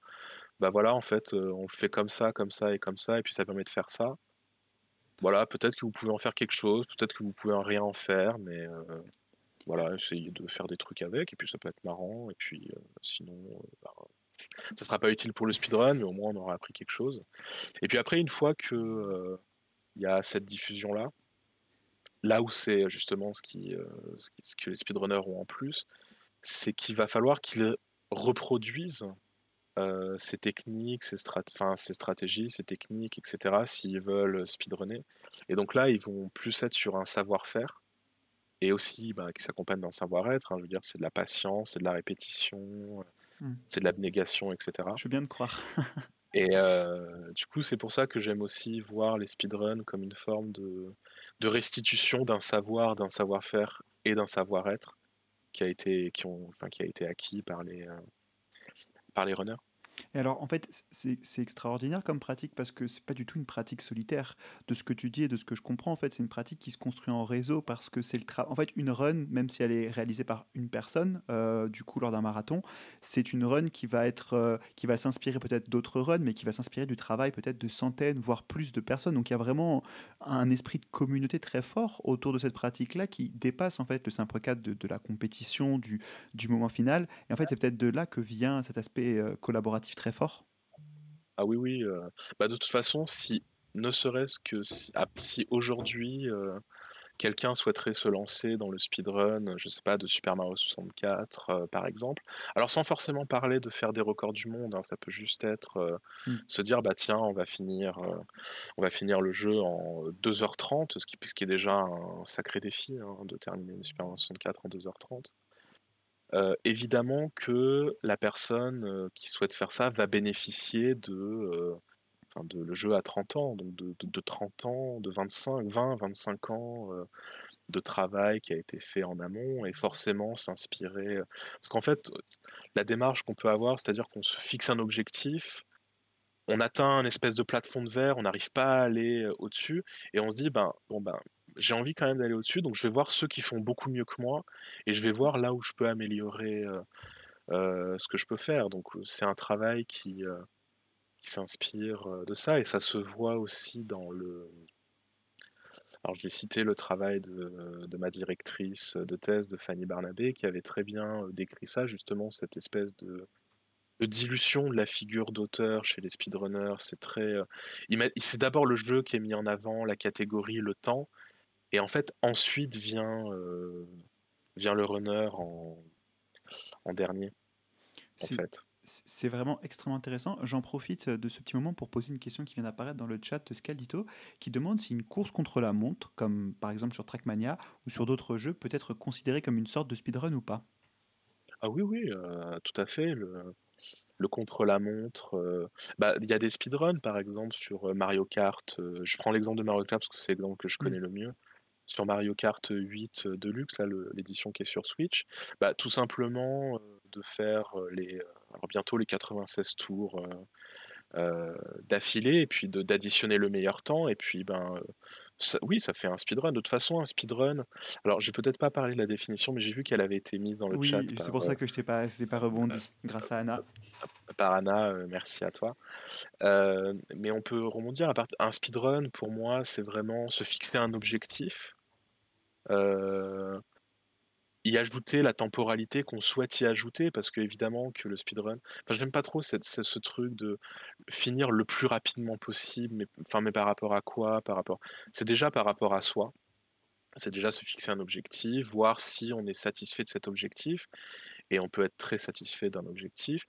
bah voilà en fait on le fait comme ça, comme ça et comme ça et puis ça permet de faire ça. Voilà, peut-être que vous pouvez en faire quelque chose, peut-être que vous pouvez en rien en faire, mais voilà, essayez de faire des trucs avec, et puis ça peut être marrant, et puis sinon, bah, ça sera pas utile pour le speedrun, mais au moins on aura appris quelque chose. Et puis après, une fois que euh, il y a cette diffusion là, là où c'est justement ce, qui, euh, ce que les speedrunners ont en plus, c'est qu'il va falloir qu'ils reproduisent euh, ces techniques, ces, ces stratégies, ces techniques, etc. s'ils veulent speedrunner. Et donc là, ils vont plus être sur un savoir-faire et aussi bah, qui s'accompagne d'un savoir-être. Hein. je veux dire, c'est de la patience, c'est de la répétition, Mmh. C'est de l'abnégation, etc. Je veux bien te croire. Et euh, du coup, c'est pour ça que j'aime aussi voir les speedruns comme une forme de, de restitution d'un savoir, d'un savoir-faire et d'un savoir-être qui a été, qui ont, enfin, qui a été acquis par les, euh, par les runners. Et alors, en fait, c'est extraordinaire comme pratique parce que c'est pas du tout une pratique solitaire. De ce que tu dis et de ce que je comprends, en fait, c'est une pratique qui se construit en réseau parce que c'est le travail. En fait, une run, même si elle est réalisée par une personne, euh, du coup, lors d'un marathon, c'est une run qui va être, euh, qui va s'inspirer peut-être d'autres runs, mais qui va s'inspirer du travail peut-être de centaines, voire plus de personnes. Donc, il y a vraiment un esprit de communauté très fort autour de cette pratique-là qui dépasse en fait le simple cadre de, la compétition, du, du moment final. Et en fait, c'est peut-être de là que vient cet aspect euh, collaboratif très fort? Ah oui, oui. Euh, bah, de toute façon, si ne serait-ce que si, ah, si aujourd'hui euh, quelqu'un souhaiterait se lancer dans le speedrun, je sais pas, de Super Mario 64, euh, par exemple. Alors sans forcément parler de faire des records du monde, hein, ça peut juste être Mmh. se dire bah tiens, on va finir, on va finir le jeu en 2h30, ce qui, ce qui est déjà un sacré défi hein, de terminer Super Mario 64 en 2h30. Évidemment que la personne qui souhaite faire ça va bénéficier de, de le jeu à 30 ans, donc de, de- de 30 ans, de 25, 20, 25 ans de travail qui a été fait en amont et forcément s'inspirer. Parce qu'en fait, la démarche qu'on peut avoir, c'est-à-dire qu'on se fixe un objectif, on atteint un espèce de plafond de verre, on n'arrive pas à aller au-dessus et on se dit, ben, bon, ben, j'ai envie quand même d'aller au-dessus, donc je vais voir ceux qui font beaucoup mieux que moi et je vais voir là où je peux améliorer euh, euh, ce que je peux faire. Donc euh, c'est un travail qui, qui s'inspire de ça et ça se voit aussi dans le... Alors je vais citer le travail de, de ma directrice de thèse, de Fanny Barnabé, qui avait très bien décrit ça, justement, cette espèce de, dilution de la figure d'auteur chez les speedrunners. C'est très... c'est d'abord le jeu qui est mis en avant, la catégorie, le temps, et en fait ensuite vient, euh, vient le runner en, en dernier, en C'est fait. c'est vraiment extrêmement intéressant. J'en profite de ce petit moment pour poser une question qui vient d'apparaître dans le chat de Scaldito, qui demande si une course contre la montre, comme par exemple sur Trackmania ou sur d'autres jeux, peut être considérée comme une sorte de speedrun ou pas? Ah oui, oui, euh, tout à fait. Le, le contre-la-montre. euh, bah, il y a des speedruns, par exemple, sur Mario Kart. euh, je prends l'exemple de Mario Kart parce que c'est l'exemple que je Mm. connais le mieux. Sur Mario Kart 8 euh, Deluxe, là, l'édition qui est sur Switch, bah, tout simplement euh, de faire euh, les, alors bientôt les 96 tours euh, d'affilée et puis d'additionner le meilleur temps. Et puis, ben, ça- oui, ça fait un speedrun. De toute façon, un speedrun. Alors, j'ai peut-être pas parlé de la définition, mais j'ai vu qu'elle avait été mise dans le chat Oui, c'est pour ça que je t'ai pas, pas rebondi, grâce à Anna. par Anna, merci à toi. Euh, mais on peut rebondir à part... un speedrun pour moi, c'est vraiment se fixer un objectif, y ajouter la temporalité qu'on souhaite y ajouter, parce que évidemment que le speedrun, enfin j'aime pas trop cette- ce, truc de finir le plus rapidement possible, mais enfin mais par rapport à quoi, par rapport, c'est déjà par rapport à soi. C'est déjà se fixer un objectif, voir si on est satisfait de cet objectif, et on peut être très satisfait d'un objectif.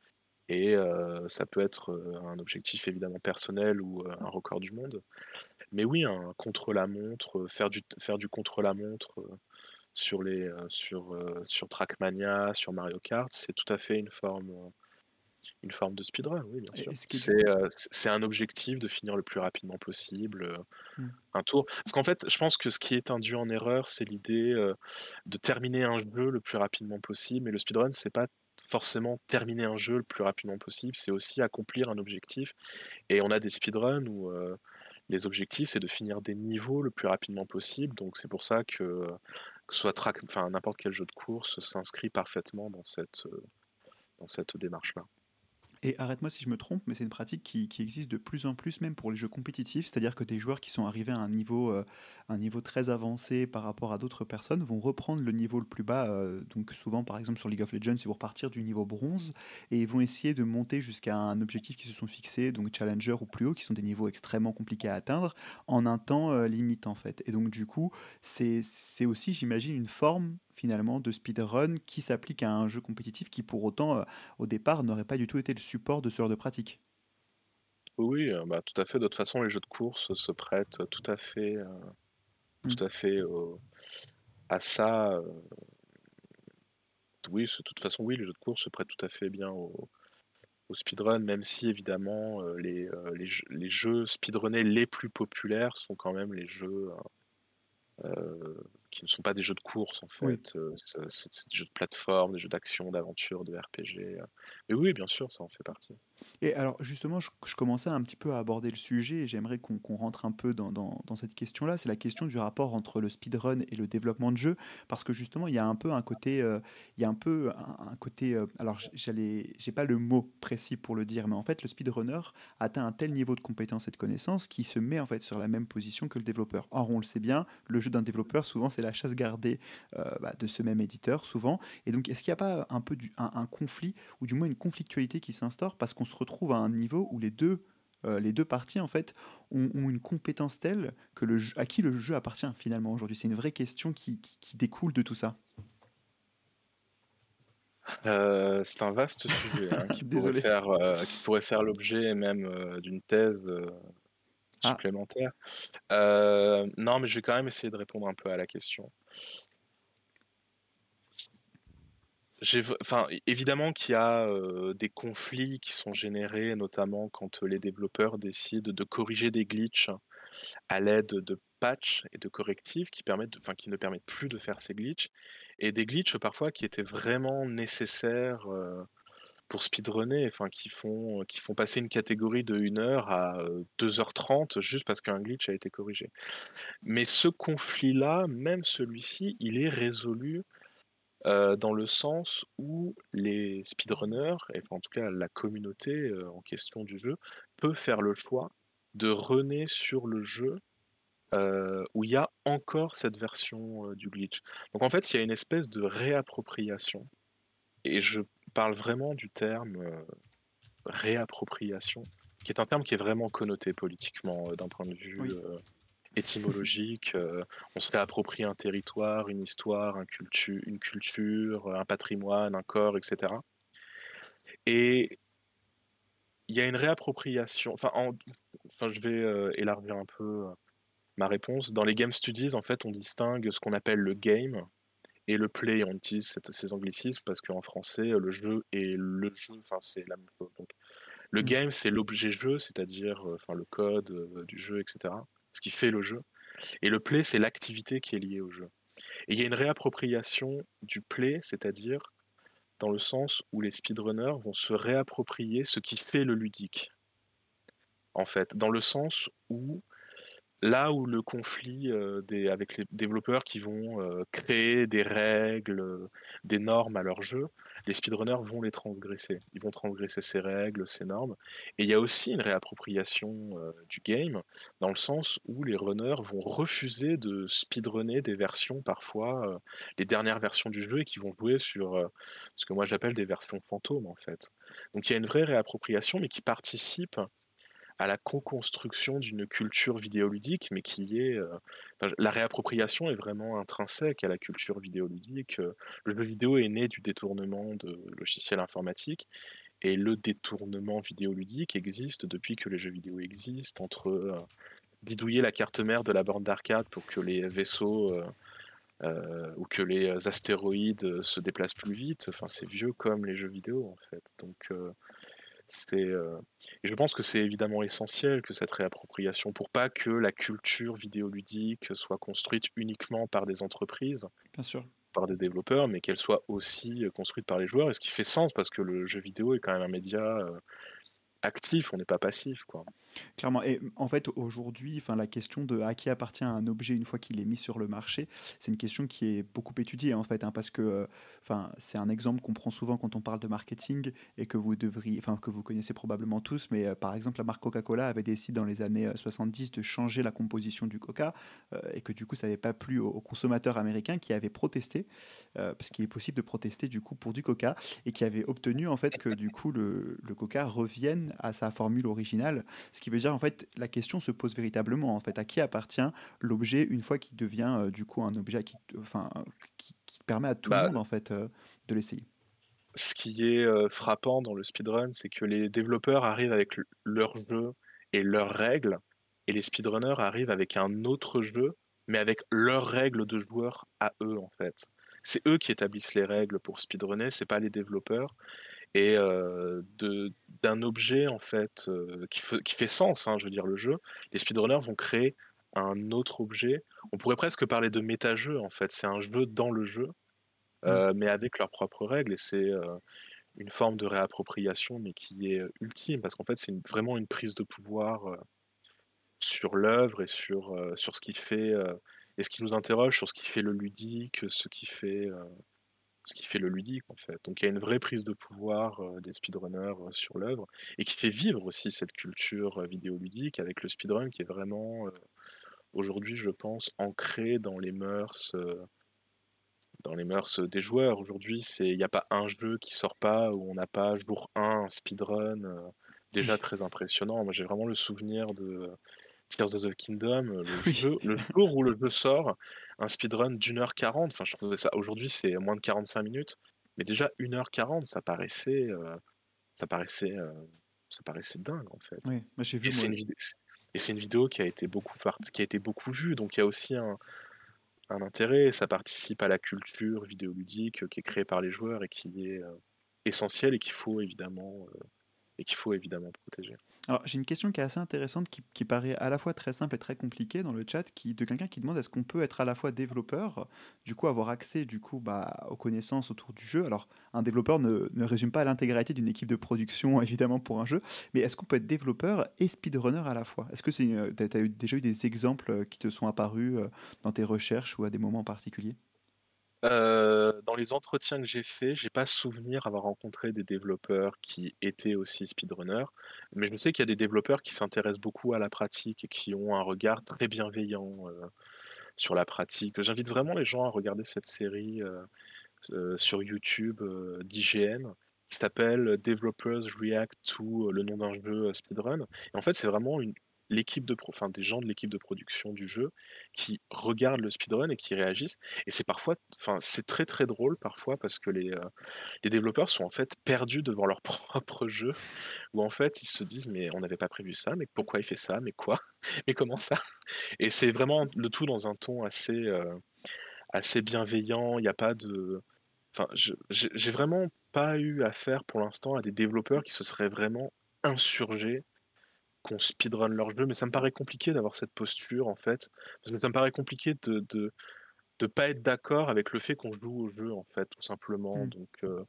Et euh, ça peut être un objectif évidemment personnel ou un record du monde. Mais oui, un contre-la-montre, faire du, faire du contre-la-montre sur, les, sur, sur Trackmania, sur Mario Kart, c'est tout à fait une forme, une forme de speedrun, oui, bien sûr. C'est euh, un objectif de finir le plus rapidement possible euh, Hmm. un tour. Parce qu'en fait, je pense que ce qui est induit en erreur, c'est l'idée euh, de terminer un jeu le plus rapidement possible. Mais le speedrun, c'est pas forcément terminer un jeu le plus rapidement possible, c'est aussi accomplir un objectif. Et on a des speedruns où euh, les objectifs, c'est de finir des niveaux le plus rapidement possible. Donc c'est pour ça que, soit track, enfin n'importe quel jeu de course s'inscrit parfaitement dans cette, euh, démarche-là. Et arrête-moi si je me trompe, mais c'est une pratique qui, existe de plus en plus, même pour les jeux compétitifs. C'est-à-dire que des joueurs qui sont arrivés à un niveau, euh, un niveau très avancé par rapport à d'autres personnes vont reprendre le niveau le plus bas. euh, donc souvent, par exemple, sur League of Legends, ils vont repartir du niveau bronze et ils vont essayer de monter jusqu'à un objectif qui se sont fixés, donc Challenger ou plus haut, qui sont des niveaux extrêmement compliqués à atteindre, en un temps euh, limite en fait. Et donc du coup, c'est aussi, j'imagine, une forme finalement de speedrun qui s'applique à un jeu compétitif qui pour autant euh, au départ, n'aurait pas du tout été le support de ce genre de pratique. Oui, euh, bah, tout à fait. De toute façon, les jeux de course se prêtent tout à fait, euh, Mm. tout à fait à ça. euh, oui, de toute façon, oui, les jeux de course se prêtent tout à fait bien au, au speedrun, même si évidemment les, les, jeux, les jeux speedrunnés les plus populaires sont quand même les jeux euh, qui ne sont pas des jeux de course en Oui. fait. Euh, c'est des jeux de plateforme, des jeux d'action, d'aventure, de RPG. euh. Mais oui, bien sûr, ça en fait partie. Et alors justement, je, commençais un petit peu à aborder le sujet et j'aimerais qu'on rentre un peu dans, cette question-là. C'est la question du rapport entre le speedrun et le développement de jeu, parce que justement, il y a un peu un côté, euh, il y a un peu un, un côté. euh, alors j'allais, j'ai pas le mot précis pour le dire, mais en fait, le speedrunner atteint un tel niveau de compétence et de connaissance qu'il se met en fait sur la même position que le développeur. Or, on le sait bien, le jeu d'un développeur, souvent, c'est la chasse gardée euh, bah, de ce même éditeur, souvent. Et donc, est-ce qu'il n'y a pas un peu du, un, un conflit ou du moins une conflictualité qui s'instaure parce qu'on se retrouve à un niveau où les deux les deux parties en fait ont, une compétence telle que le à qui le jeu appartient finalement aujourd'hui C'est une vraie question qui, découle de tout ça. c'est un vaste sujet hein, qui, pourrait faire, qui, pourrait faire, l'objet même d'une thèse ah. supplémentaire. non, mais je vais quand même essayer de répondre un peu à la question. Évidemment qu'il y a des conflits qui sont générés, notamment quand les développeurs décident de corriger des glitches à l'aide de patchs et de correctifs qui permettent, enfin, qui ne permettent plus de faire ces glitches, et des glitches parfois qui étaient vraiment nécessaires pour speedrunner, enfin, qui font, qui font passer une catégorie de 1 heure à 2h30 juste parce qu'un glitch a été corrigé. Mais ce conflit-là, même celui-ci, il est résolu dans le sens où les speedrunners, et en tout cas la communauté en question du jeu, peut faire le choix de runner sur le jeu où il y a encore cette version du glitch. Donc en fait, il y a une espèce de réappropriation. Et je parle vraiment du terme réappropriation, qui est un terme qui est vraiment connoté politiquement d'un point de vue étymologique. Euh, on se fait approprier un territoire, une histoire, un une culture, un patrimoine, un corps, etc. Et il y a une réappropriation. Enfin, enfin je vais euh, élargir un peu euh, ma réponse. Dans les game studies, en fait, on distingue ce qu'on appelle le game et le play. On utilise ces anglicismes parce qu'en français, le jeu et le jeu, enfin, c'est la même chose. Donc, le mmh. game, c'est l'objet jeu, c'est-à-dire enfin, le code du jeu, etc ce qui fait le jeu. Et le play, c'est l'activité qui est liée au jeu. Et il y a une réappropriation du play, c'est-à-dire dans le sens où les speedrunners vont se réapproprier ce qui fait le ludique. En fait, dans le sens où là où le conflit euh, des, avec les développeurs qui vont euh, créer des règles, des normes à leur jeu, les speedrunners vont les transgresser. Ils vont transgresser ces règles, ces normes. Et il y a aussi une réappropriation euh, du game, dans le sens où les runners vont refuser de speedrunner des versions, parfois euh, les dernières versions du jeu, et qui vont jouer sur euh, ce que moi j'appelle des versions fantômes, en fait. Donc il y a une vraie réappropriation, mais qui participe à la co-construction d'une culture vidéoludique, mais qui est... Euh, la réappropriation est vraiment intrinsèque à la culture vidéoludique. Euh, le jeu vidéo est né du détournement de logiciels informatiques, et le détournement vidéoludique existe depuis que les jeux vidéo existent, entre euh, bidouiller la carte mère de la borne d'arcade pour que les vaisseaux... ou que les astéroïdes se déplacent plus vite. Enfin, c'est vieux comme les jeux vidéo en fait. Donc, je pense que c'est évidemment essentiel que cette réappropriation, pour pas que la culture vidéoludique soit construite uniquement par des entreprises, Bien sûr. par des développeurs, mais qu'elle soit aussi euh, construite par les joueurs. Et ce qui fait sens, parce que le jeu vidéo est quand même un média euh, actif, on n'est pas passif. Quoi. Clairement. Et en fait, aujourd'hui, enfin, la question de à qui appartient un objet une fois qu'il est mis sur le marché, c'est une question qui est beaucoup étudiée en fait, hein, parce que euh, enfin, c'est un exemple qu'on prend souvent quand on parle de marketing et que vous devriez, enfin, que vous connaissez probablement tous. Mais euh, par exemple, la marque Coca-Cola avait décidé dans les années 70 euh, de changer la composition du Coca et que du coup, ça n'avait pas plu aux, consommateurs américains qui avaient protesté, parce qu'il est possible de protester du coup pour du Coca et qui avaient obtenu en fait que du coup le, le Coca revienne à sa formule originale. Qui veut dire, en fait, la question se pose véritablement, en fait, à qui appartient l'objet une fois qu'il devient, euh, du coup, un objet qui, enfin, qui, permet à tout le bah monde, en fait, euh, de l'essayer? Ce qui est euh, frappant dans le speedrun, c'est que les développeurs arrivent avec leur jeu et leurs règles, et les speedrunners arrivent avec un autre jeu, mais avec leurs règles de joueurs à eux, en fait. C'est eux qui établissent les règles pour speedrunner, c'est pas les développeurs et d'un objet en fait qui, qui, fait sens, hein, je veux dire le jeu, les speedrunners vont créer un autre objet. On pourrait presque parler de méta-jeu en fait. C'est un jeu dans le jeu, mmh. mais avec leurs propres règles et c'est une forme de réappropriation, mais qui est ultime parce qu'en fait c'est vraiment une prise de pouvoir sur l'œuvre et sur, sur ce qui fait et ce qui nous interroge sur ce qui fait le ludique, ce qui fait ce qui fait le ludique en fait. Donc il y a une vraie prise de pouvoir euh, des speedrunners euh, sur l'œuvre et qui fait vivre aussi cette culture euh, vidéoludique avec le speedrun qui est vraiment aujourd'hui, je pense, ancré dans les mœurs dans les mœurs des joueurs. Aujourd'hui, il n'y a pas un jeu qui sort pas où on n'a pas jour 1 un speedrun déjà très impressionnant. Moi, j'ai vraiment le souvenir de Tears of the Kingdom, le Oui. jeu le jour où le jeu sort, un speedrun d'1 heure 40, enfin je trouvais ça aujourd'hui c'est moins de 45 minutes, mais déjà 1 heure 40 ça paraissait, heu, ça paraissait, heu, ça paraissait dingue en fait. Oui, Et vu c'est une et c'est une vidéo qui a été beaucoup qui a été beaucoup vue, donc il y a aussi un un intérêt, ça participe à la culture vidéoludique, qui est créée par les joueurs et qui est, essentielle et qu'il faut évidemment, et qu'il faut évidemment protéger. Alors, j'ai une question qui est assez intéressante, qui paraît à la fois très simple et très compliquée dans le chat, qui de quelqu'un qui demande: «Est-ce qu'on peut être à la fois développeur, du coup avoir accès du coup, bah, aux connaissances autour du jeu?» alors, un développeur ne ne résume pas l'intégralité d'une équipe de production évidemment pour un jeu, mais est-ce qu'on peut être développeur et speedrunner à la fois? Est-ce que tu as tu as déjà eu des exemples, heu, qui te sont apparus, heu, dans tes recherches ou à des moments particuliers? Heu, dans les entretiens que j'ai faits, j'ai pas souvenir avoir rencontré des développeurs qui étaient aussi speedrunners, mais je sais qu'il y a des développeurs qui s'intéressent beaucoup à la pratique et qui ont un regard très bienveillant, heu, sur la pratique. J'invite vraiment les gens à regarder cette série, heu, sur YouTube, d'IGN, qui s'appelle Developers React to, le nom d'un jeu, speedrun en fait, c'est vraiment une l'équipe de enfin des gens de l'équipe de production du jeu qui regardent le speedrun et qui réagissent et c'est parfois enfin, c'est très, très drôle parfois parce que les, heu, les développeurs sont en fait perdus devant leur propre jeu où en fait ils se disent: «Mais on n'avait pas prévu ça, mais pourquoi il fait ça? Mais quoi? Mais comment ça?» et c'est vraiment le tout dans un ton assez, heu, assez bienveillant. Il y a pas de enfin, j'ai vraiment pas eu affaire pour l'instant à des développeurs qui se seraient vraiment insurgés, qu'on speedrun leur jeu, mais ça me paraît compliqué d'avoir cette posture en fait, parce que ça me paraît compliqué de de de pas être d'accord avec le fait qu'on joue au jeu en fait, tout simplement Mmh. donc heu,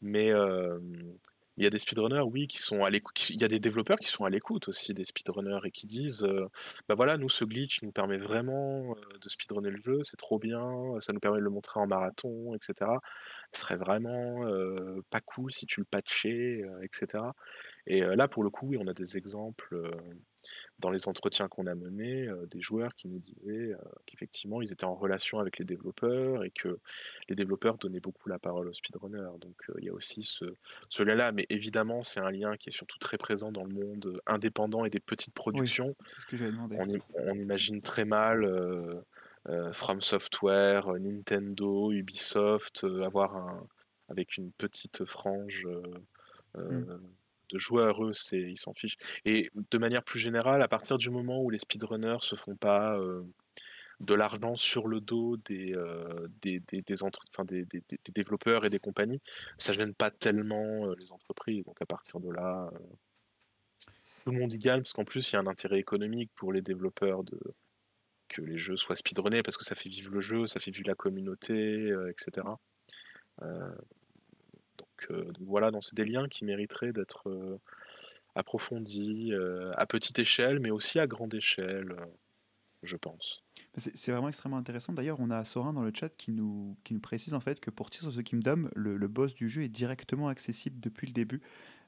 mais hem, il y a des speedrunners, oui, qui sont à l'écou qui il y a des développeurs qui sont à l'écoute aussi des speedrunners et qui disent, heu: «Bah, voilà, nous ce glitch nous permet vraiment, heu, de speedrunner le jeu, c'est trop bien, ça nous permet de le montrer en marathon et cetera. Ce serait vraiment, heu, pas cool si tu le patchais, heu, et cetera» et heu, là, pour le coup, oui, on a des exemples, dans les entretiens qu'on a menés, heu, des joueurs qui nous disaient, heu, qu'effectivement ils étaient en relation avec les développeurs et que les développeurs donnaient beaucoup la parole aux speedrunners donc heu, il y a aussi ce ce lien-là, mais évidemment, c'est un lien qui est surtout très présent dans le monde indépendant et des petites Oui, productions. c'est ce que j'allais demander. On im on imagine très mal, From Software, Nintendo, Ubisoft, avoir un avec une petite frange, heu De joueurs, eux, c'est ils s'en fichent et de manière plus générale, à partir du moment où les speedrunners se font pas, heu, de l'argent sur le dos des, heu, des des des entre des développeurs et des compagnies, ça gêne pas tellement, heu, les entreprises donc à partir de là, tout le monde y gagne parce qu'en plus, il y a un intérêt économique pour les développeurs de que les jeux soient speedrunnés parce que ça fait vivre le jeu, ça fait vivre la communauté, heu, et cetera. Heu, donc heu, donc voilà, non, c'est des liens qui mériteraient d'être, heu, approfondis, heu, à petite échelle, mais aussi à grande échelle, je pense. C'est c'est vraiment extrêmement intéressant. D'ailleurs, on a Sorin dans le chat qui nous, qui nous précise en fait que pour Tears of the Kingdom, le, le boss du jeu est directement accessible depuis le début.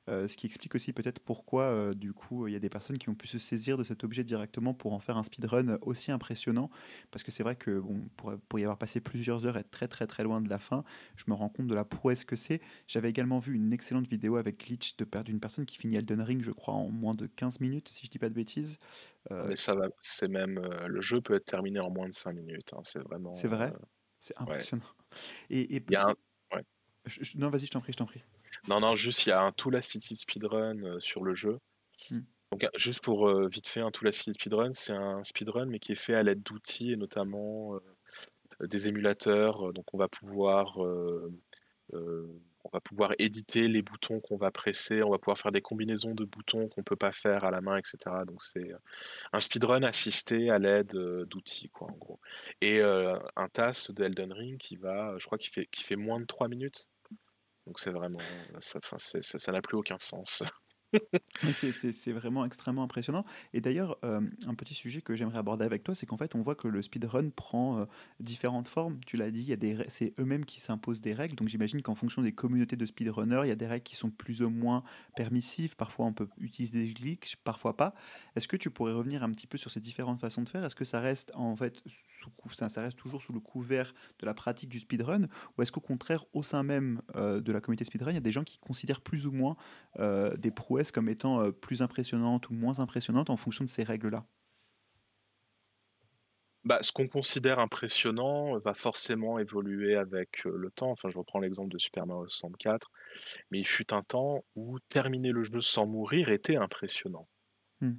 Euh, ce qui explique aussi peut-être pourquoi, euh, du coup, il y a des personnes qui ont pu se saisir de cet objet directement pour en faire un speedrun aussi impressionnant. Parce que c'est vrai que, bon, pour, pour y avoir passé plusieurs heures et être très très très loin de la fin, je me rends compte de la prouesse que c'est. J'avais également vu une excellente vidéo avec glitch d'une personne qui finit Elden Ring, je crois, en moins de 15 minutes, si je dis pas de bêtises. Euh, mais ça va, c'est même, le jeu peut être terminé en moins de 5 minutes, hein, c'est c'est vraiment, vrai, heu, c'est ouais. impressionnant. Et, et Il y a un petit. ouais. je- je- non, vas-y, je t'en prie, je t'en prie. Non, non, juste il y a un Tool Assisted Speedrun, heu, sur le jeu. Hmm. Donc juste pour, vite fait, un Tool Assisted Speedrun, c'est un speedrun, mais qui est fait à l'aide d'outils et notamment, des émulateurs, donc on va pouvoir, on va pouvoir éditer les boutons qu'on va presser, on va pouvoir faire des combinaisons de boutons qu'on peut pas faire à la main et cetera. Donc c'est, un speedrun assisté à l'aide, d'outils quoi, en gros et un TAS de Elden Ring qui va, je crois qu'il fait qui fait moins de 3 minutes. Donc c'est vraiment, ça c'est ça ça n'a plus aucun sens. C'est vraiment extrêmement impressionnant. Et d'ailleurs, euh, un petit sujet que j'aimerais aborder avec toi, c'est qu'en fait, on voit que le speedrun prend euh, différentes formes. Tu l'as dit, c'est eux-mêmes qui s'imposent des règles. Donc j'imagine qu'en fonction des communautés de speedrunners, il y a des règles qui sont plus ou moins permissives. Parfois, on peut utiliser des glitches, parfois pas. Est-ce que tu pourrais revenir un petit peu sur ces différentes façons de faire? Est-ce que ça reste en fait sous, ça, ça reste toujours sous le couvert de la pratique du speedrun? Ou est-ce qu'au contraire, au sein même euh, de la communauté speedrun, il y a des gens qui considèrent plus ou moins des prouesses comme étant euh, plus impressionnantes ou moins impressionnantes en fonction de ces règles-là? Bah, ce qu'on considère impressionnant va forcément évoluer avec le temps. Enfin, je reprends l'exemple de Super Mario 64, mais il fut un temps où terminer le jeu sans mourir était impressionnant. Mmh.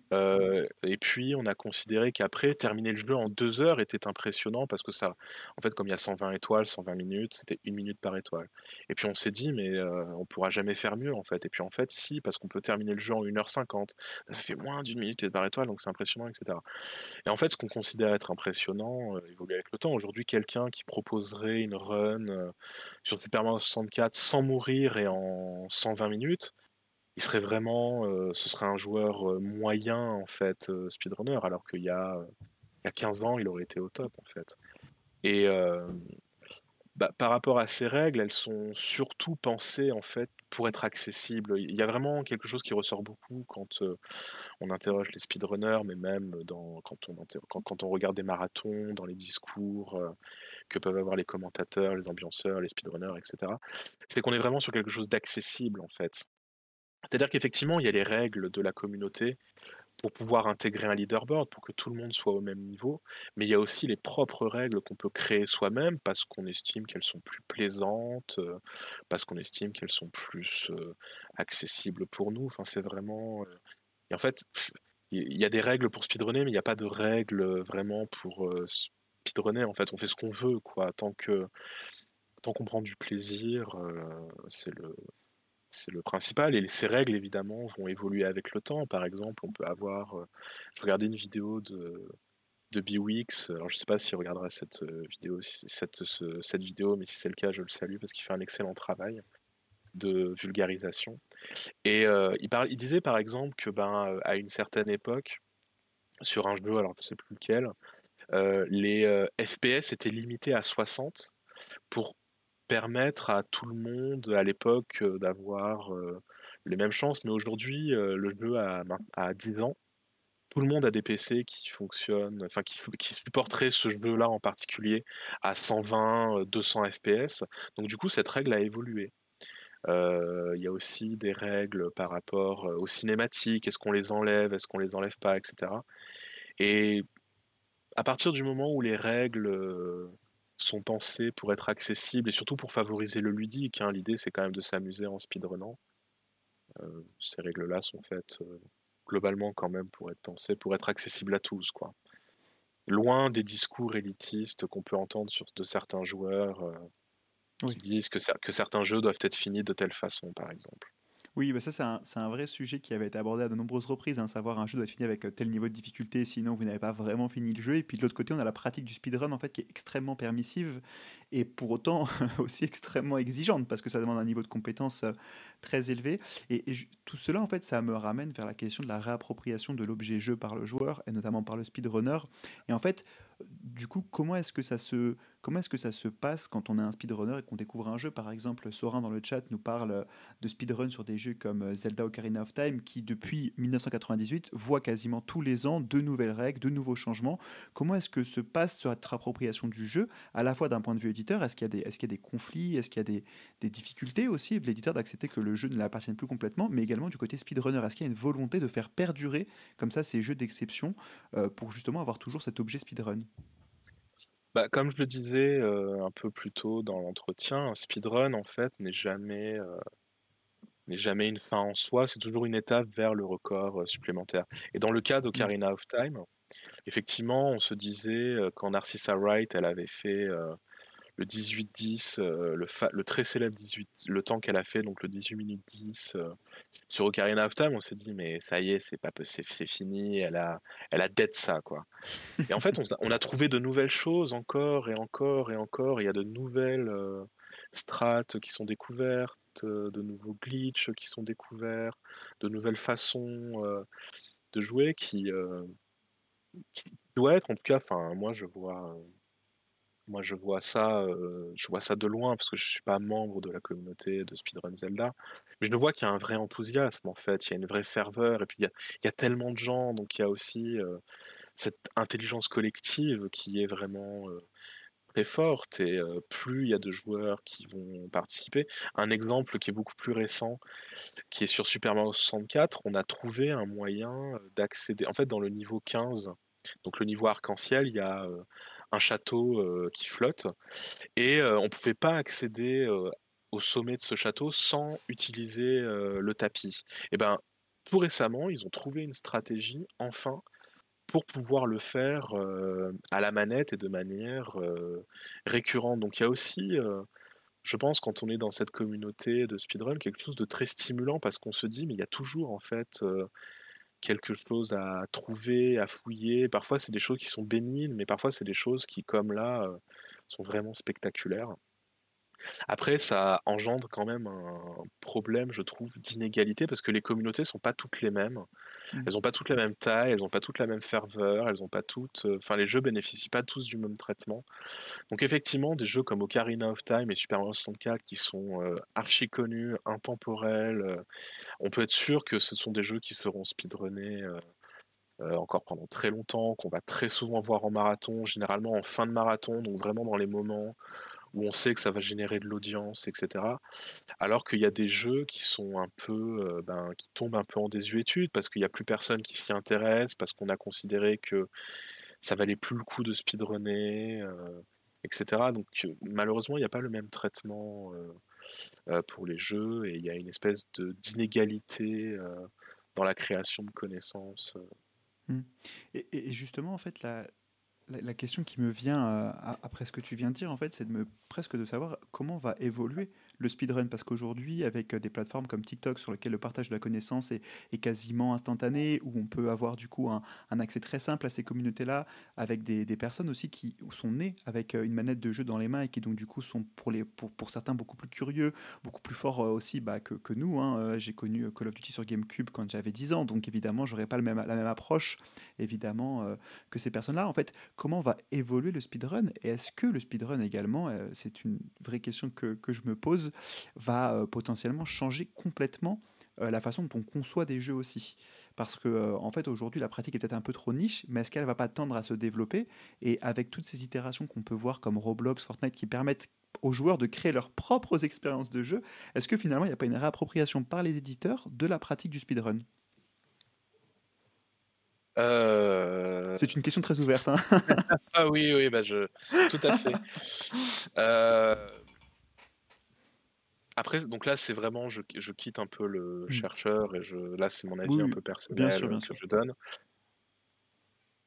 et puis on a considéré qu'après, terminer le jeu en deux heures était impressionnant parce que ça en fait, comme il y a 120 étoiles, 120 minutes, c'était une minute par étoile. Et puis on s'est dit: «Mais, on pourra jamais faire mieux, en fait» et puis en fait, si, parce qu'on peut terminer le jeu en 1 heure 50. Ça fait moins d'une minute par étoile, donc c'est impressionnant et cetera. Et en fait, ce qu'on considère être impressionnant, évolue avec le temps. Aujourd'hui, quelqu'un qui proposerait une run, sur Super Mario 64 sans mourir et en 120 minutes, il serait vraiment, ce serait un joueur, moyen en fait, speedrunner, alors qu'il y a, y a 15 ans, il aurait été au top en fait. Et bah, par rapport à ces règles, elles sont surtout pensées en fait pour être accessibles. Il y a vraiment quelque chose qui ressort beaucoup quand, on interroge les speedrunners, mais même quand on quand on regarde des marathons, dans les discours, que peuvent avoir les commentateurs, les ambianceurs, les speedrunners etc. C'est qu'on est vraiment sur quelque chose d'accessible en fait. C'est-à-dire qu'effectivement, il y a les règles de la communauté pour pouvoir intégrer un leaderboard, pour que tout le monde soit au même niveau, mais il y a aussi les propres règles qu'on peut créer soi-même parce qu'on estime qu'elles sont plus plaisantes, euh, parce qu'on estime qu'elles sont plus euh, accessibles pour nous. Enfin, c'est vraiment. Euh, en fait, il y a des règles pour speedrunner, mais il n'y a pas de règles vraiment pour speedrunner. En fait, on fait ce qu'on veut, quoi. Tant que tant qu'on prend du plaisir, c'est le c'est le principal. Et ces règles, évidemment, vont évoluer avec le temps. Par exemple, on peut avoir. Euh, je regardais une vidéo de, de Biwix. Alors, je ne sais pas s'il regardera cette euh, vidéo, cette, vidéo, mais si c'est le cas, je le salue parce qu'il fait un excellent travail de vulgarisation. Et euh, il disait par exemple que, ben, à une certaine époque, sur un jeu, alors je ne sais plus lequel, les FPS étaient limités à 60 pour permettre à tout le monde à l'époque d'avoir les mêmes chances. Mais aujourd'hui, le jeu a, a 10 ans. Tout le monde a des PC qui fonctionnent, enfin qui, qui supporteraient ce jeu-là en particulier à 120, 200 FPS. Donc du coup, cette règle a évolué. Il y a aussi des règles par rapport aux cinématiques. Est-ce qu'on les enlève, est-ce qu'on les enlève pas, etc. Et à partir du moment où les règles sont pensés pour être accessibles et surtout pour favoriser le ludique. Hein. L'idée, c'est quand même de s'amuser en speedrunnant. Euh, ces règles-là sont faites euh, globalement quand même pour être pensées, pour être accessibles à tous. Quoi. Loin des discours élitistes qu'on peut entendre sur de certains joueurs euh, qui disent que, que certains jeux doivent être finis de telle façon, par exemple. Oui, bah ça c'est un, vrai sujet qui avait été abordé à de nombreuses reprises, hein, savoir un jeu doit être fini avec euh, tel niveau de difficulté, sinon vous n'avez pas vraiment fini le jeu. Et puis de l'autre côté, on a la pratique du speedrun en fait qui est extrêmement permissive et pour autant aussi extrêmement exigeante parce que ça demande un niveau de compétence euh, très élevé. Et, tout cela en fait, ça me ramène vers la question de la réappropriation de l'objet jeu par le joueur et notamment par le speedrunner. Et en fait, du coup, comment est-ce que ça se comment est-ce que ça se passe quand on est un speedrunner et qu'on découvre un jeu? Par exemple, Sorin dans le chat nous parle de speedrun sur des jeux comme Zelda Ocarina of Time qui depuis 1998 voit quasiment tous les ans de nouvelles règles, de nouveaux changements. Comment est-ce que se passe cette appropriation du jeu à la fois d'un point de vue éditeur? Est-ce qu'il y a des conflits? Est-ce qu'il y a des, des difficultés aussi de l'éditeur d'accepter que le jeu ne l'appartienne plus complètement Mais également du côté speedrunner, est-ce qu'il y a une volonté de faire perdurer comme ça ces jeux d'exception euh, pour justement avoir toujours cet objet speedrun? Bah, comme je le disais, euh, un peu plus tôt dans l'entretien, un speedrun en fait n'est jamais, euh, n'est jamais une fin en soi, c'est toujours une étape vers le record, euh, supplémentaire. Et dans le cas d'Ocarina of Time, effectivement, on se disait, quand Narcissa Wright, elle avait fait, le 18-10, euh, le, le, très célèbre 18, le temps qu'elle a fait, donc le 18 minutes 10 euh, sur Ocarina of Time, on s'est dit mais ça y est, c'est pas c'est fini, elle a elle a dead ça quoi. Et en fait, on, a trouvé de nouvelles choses encore et encore et encore. Il y a de nouvelles euh, strates qui sont découvertes, de nouveaux glitches qui sont découverts, de nouvelles façons de jouer qui, qui doit être en tout cas. Enfin, moi je vois moi, je vois ça, je vois ça de loin parce que je suis pas membre de la communauté de Speedrun Zelda. Mais je vois qu'il y a un vrai enthousiasme en fait, il y a une vraie ferveur et puis il y a, il y a tellement de gens, donc il y a aussi cette intelligence collective qui est vraiment très forte et plus il y a de joueurs qui vont participer. Un exemple qui est beaucoup plus récent, qui est sur Super Mario 64, on a trouvé un moyen d'accéder en fait, dans le niveau 15, donc le niveau arc-en-ciel, il y a, un château, qui flotte et on pouvait pas accéder, au sommet de ce château sans utiliser, le tapis. Et ben, tout récemment, ils ont trouvé une stratégie, enfin, pour pouvoir le faire à la manette et de manière récurrente. Donc il y a aussi, je pense, quand on est dans cette communauté de speedrun, quelque chose de très stimulant parce qu'on se dit, mais il y a toujours en fait quelque chose à trouver, à fouiller. Parfois c'est des choses qui sont bénignes, mais parfois c'est des choses qui, comme là, sont vraiment spectaculaires. Après, ça engendre quand même un problème, je trouve, d'inégalité parce que les communautés sont pas toutes les mêmes. Mmh. Elles ont pas toutes la même taille, elles ont pas toutes la même ferveur, elles ont pas toutes, euh, enfin, les jeux bénéficient pas tous du même traitement. Donc effectivement, des jeux comme Ocarina of Time et Super Mario 64 qui sont euh, archi connus, intemporels, euh, on peut être sûr que ce sont des jeux qui seront speedrunnés encore pendant très longtemps, qu'on va très souvent voir en marathon, généralement en fin de marathon, donc vraiment dans les moments où on sait que ça va générer de l'audience, etc. Alors qu'il y a des jeux qui sont un peu, euh, ben, qui tombent un peu en désuétude parce qu'il n'y a plus personne qui s'y intéresse, parce qu'on a considéré que ça valait plus le coup de speedrunner, euh, etc. Donc malheureusement, il n'y a pas le même traitement euh, pour les jeux et il y a une espèce de d'inégalité dans la création de connaissances. Mmh. Et, justement, en fait, la, la, question qui me vient euh, après ce que tu viens de dire, en fait, c'est de me presque de savoir comment va évoluer le speedrun parce qu'aujourd'hui, avec euh, des plateformes comme TikTok sur lesquelles le partage de la connaissance est, quasiment instantané, où on peut avoir du coup un, accès très simple à ces communautés-là, avec des, personnes aussi qui sont nées avec euh, une manette de jeu dans les mains et qui donc du coup sont pour, les, pour, pour certains beaucoup plus curieux, beaucoup plus forts aussi bah, que, que, nous. Hein. J'ai connu Call of Duty sur GameCube quand j'avais 10 ans, donc évidemment, j'aurais pas la même approche évidemment que ces personnes-là. En fait, comment va évoluer le speedrun? Et est-ce que le speedrun également, euh, c'est une vraie question que, que, je me pose, va euh, potentiellement changer complètement euh, la façon dont on conçoit des jeux aussi Parce que en fait aujourd'hui la pratique est peut-être un peu trop niche, mais est-ce qu'elle va pas tendre à se développer? Et avec toutes ces itérations qu'on peut voir comme Roblox, Fortnite, qui permettent aux joueurs de créer leurs propres expériences de jeu, est-ce que finalement il n'y a pas une réappropriation par les éditeurs de la pratique du speedrun? Euh, C'est une question très ouverte. Hein. ah oui, oui, bah je... tout à fait. Euh, après, donc là, c'est vraiment, je, je, quitte un peu le hmm. chercheur et je, là, c'est mon avis un peu personnel bien sûr, bien que je donne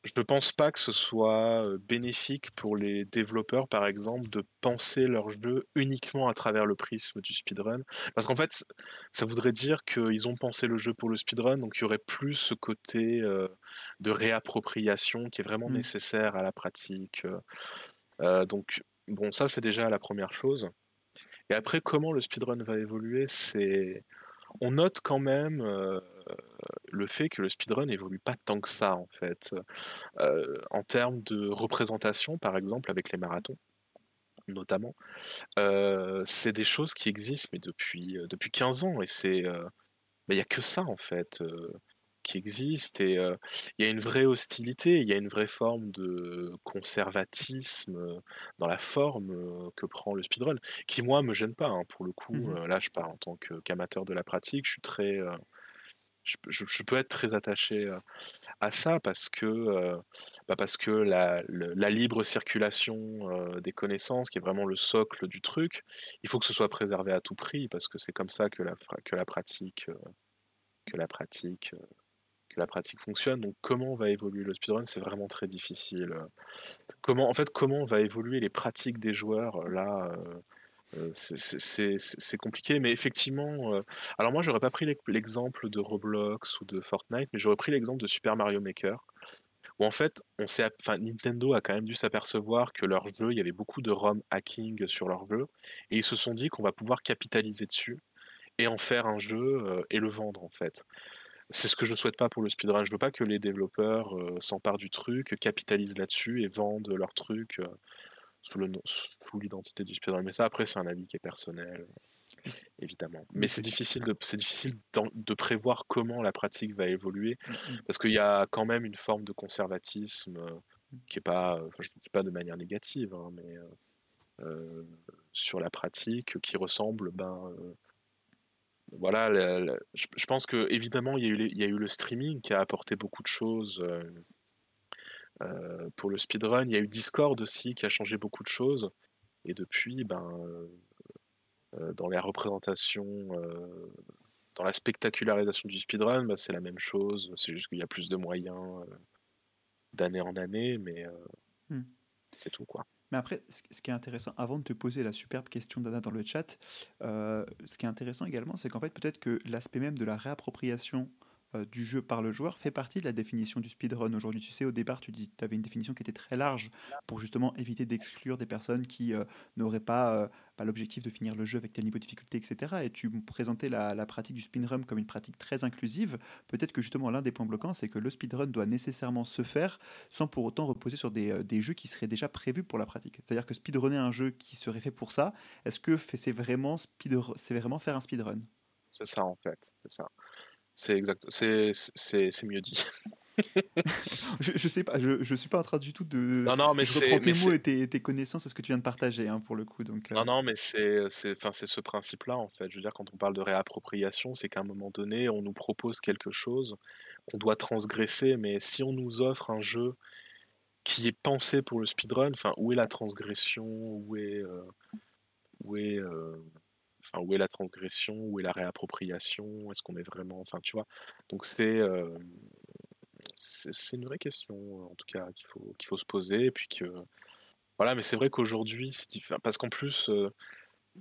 je ne pense pas que ce soit bénéfique pour les développeurs, par exemple, de penser leur jeu uniquement à travers le prisme du speedrun. Parce qu'en fait, ça voudrait dire qu'ils ont pensé le jeu pour le speedrun, donc il y aurait plus ce côté de réappropriation qui est vraiment mmh. nécessaire à la pratique. donc, bon, ça, c'est déjà la première chose. Et après, comment le speedrun va évoluer, c'est. On note quand même le fait que le speedrun n'évolue pas tant que ça, en fait. en termes de représentation, par exemple, avec les marathons, notamment, c'est des choses qui existent, mais depuis, depuis 15 ans, et c'est. il n'y a que ça, en fait, qui existe, et il y a une vraie hostilité, il y a une vraie forme de conservatisme dans la forme que prend le speedrun, qui, moi, me gêne pas, hein, pour le coup. Mmh là, je parle en tant qu'amateur de la pratique, je suis très je, peux être très attaché à ça parce que, bah, parce que la, libre circulation des connaissances, qui est vraiment le socle du truc, il faut que ce soit préservé à tout prix parce que c'est comme ça que la, que la pratique, que la pratique, la pratique fonctionne. Donc, comment va évoluer le speedrun, c'est vraiment très difficile. Comment, en fait, comment va évoluer les pratiques des joueurs là c'est compliqué, mais effectivement, alors moi j'aurais pas pris l'exemple de Roblox ou de Fortnite, mais j'aurais pris l'exemple de Super Mario Maker, où en fait, on enfin, Nintendo a quand même dû s'apercevoir que leur jeu, il y avait beaucoup de ROM hacking sur leur jeu, et ils se sont dit qu'on va pouvoir capitaliser dessus et en faire un jeu et le vendre en fait. C'est ce que je ne souhaite pas pour le speedrun. Je veux pas que les développeurs s'emparent du truc, capitalisent là-dessus et vendent leur truc sous le sous l'identité du speedrun. Mais ça, après, c'est un avis qui est personnel, évidemment. Mais c'est difficile de c'est difficile de prévoir comment la pratique va évoluer, mmh, mmh. parce qu'il y a quand même une forme de conservatisme qui est pas, je ne dis pas de manière négative, hein, mais sur la pratique, qui ressemble, ben, voilà, je, pense que évidemment il y, a eu il y a eu le streaming qui a apporté beaucoup de choses pour le speedrun. Il y a eu Discord aussi qui a changé beaucoup de choses. Et depuis, ben, dans les représentations, dans la spectacularisation du speedrun, ben, c'est la même chose. C'est juste qu'il y a plus de moyens d'année en année, mais mmh. c'est tout quoi. Mais après, ce qui est intéressant, avant de te poser la superbe question d'Anna dans le chat, ce qui est intéressant également, c'est qu'en fait, peut-être que l'aspect même de la réappropriation euh, du jeu par le joueur fait partie de la définition du speedrun. Aujourd'hui, tu sais, au départ, tu dis, avais une définition qui était très large pour justement éviter d'exclure des personnes qui euh, n'auraient pas, euh, pas l'objectif de finir le jeu avec tel niveau de difficulté, etc. Et tu présentais la, la pratique du speedrun comme une pratique très inclusive. Peut-être que justement l'un des points bloquants, c'est que le speedrun doit nécessairement se faire sans pour autant reposer sur des, jeux qui seraient déjà prévus pour la pratique. C'est-à-dire que speedrunner un jeu qui serait fait pour ça, est-ce que c'est vraiment, vraiment faire un speedrun? C'est ça en fait, c'est ça. C'est exact, c'est mieux dit. je, je, sais pas, je, je suis pas en train du tout de. Non, non, mais je reprends tes mots et tes, tes, connaissances, c'est ce que tu viens de partager, hein, pour le coup. Donc, euh. Non, non, mais c'est ce principe-là, en fait. Je veux dire, quand on parle de réappropriation, c'est qu'à un moment donné, on nous propose quelque chose qu'on doit transgresser, mais si on nous offre un jeu qui est pensé pour le speedrun, enfin, où est la transgression, où est, euh, où est, euh, Enfin, où est la transgression, où est la réappropriation, est-ce qu'on est vraiment, enfin, tu vois? Donc c'est c'est une vraie question, en tout cas, qu'il faut qu'il faut se poser, et puis que voilà. Mais c'est vrai qu'aujourd'hui, c'est parce qu'en plus,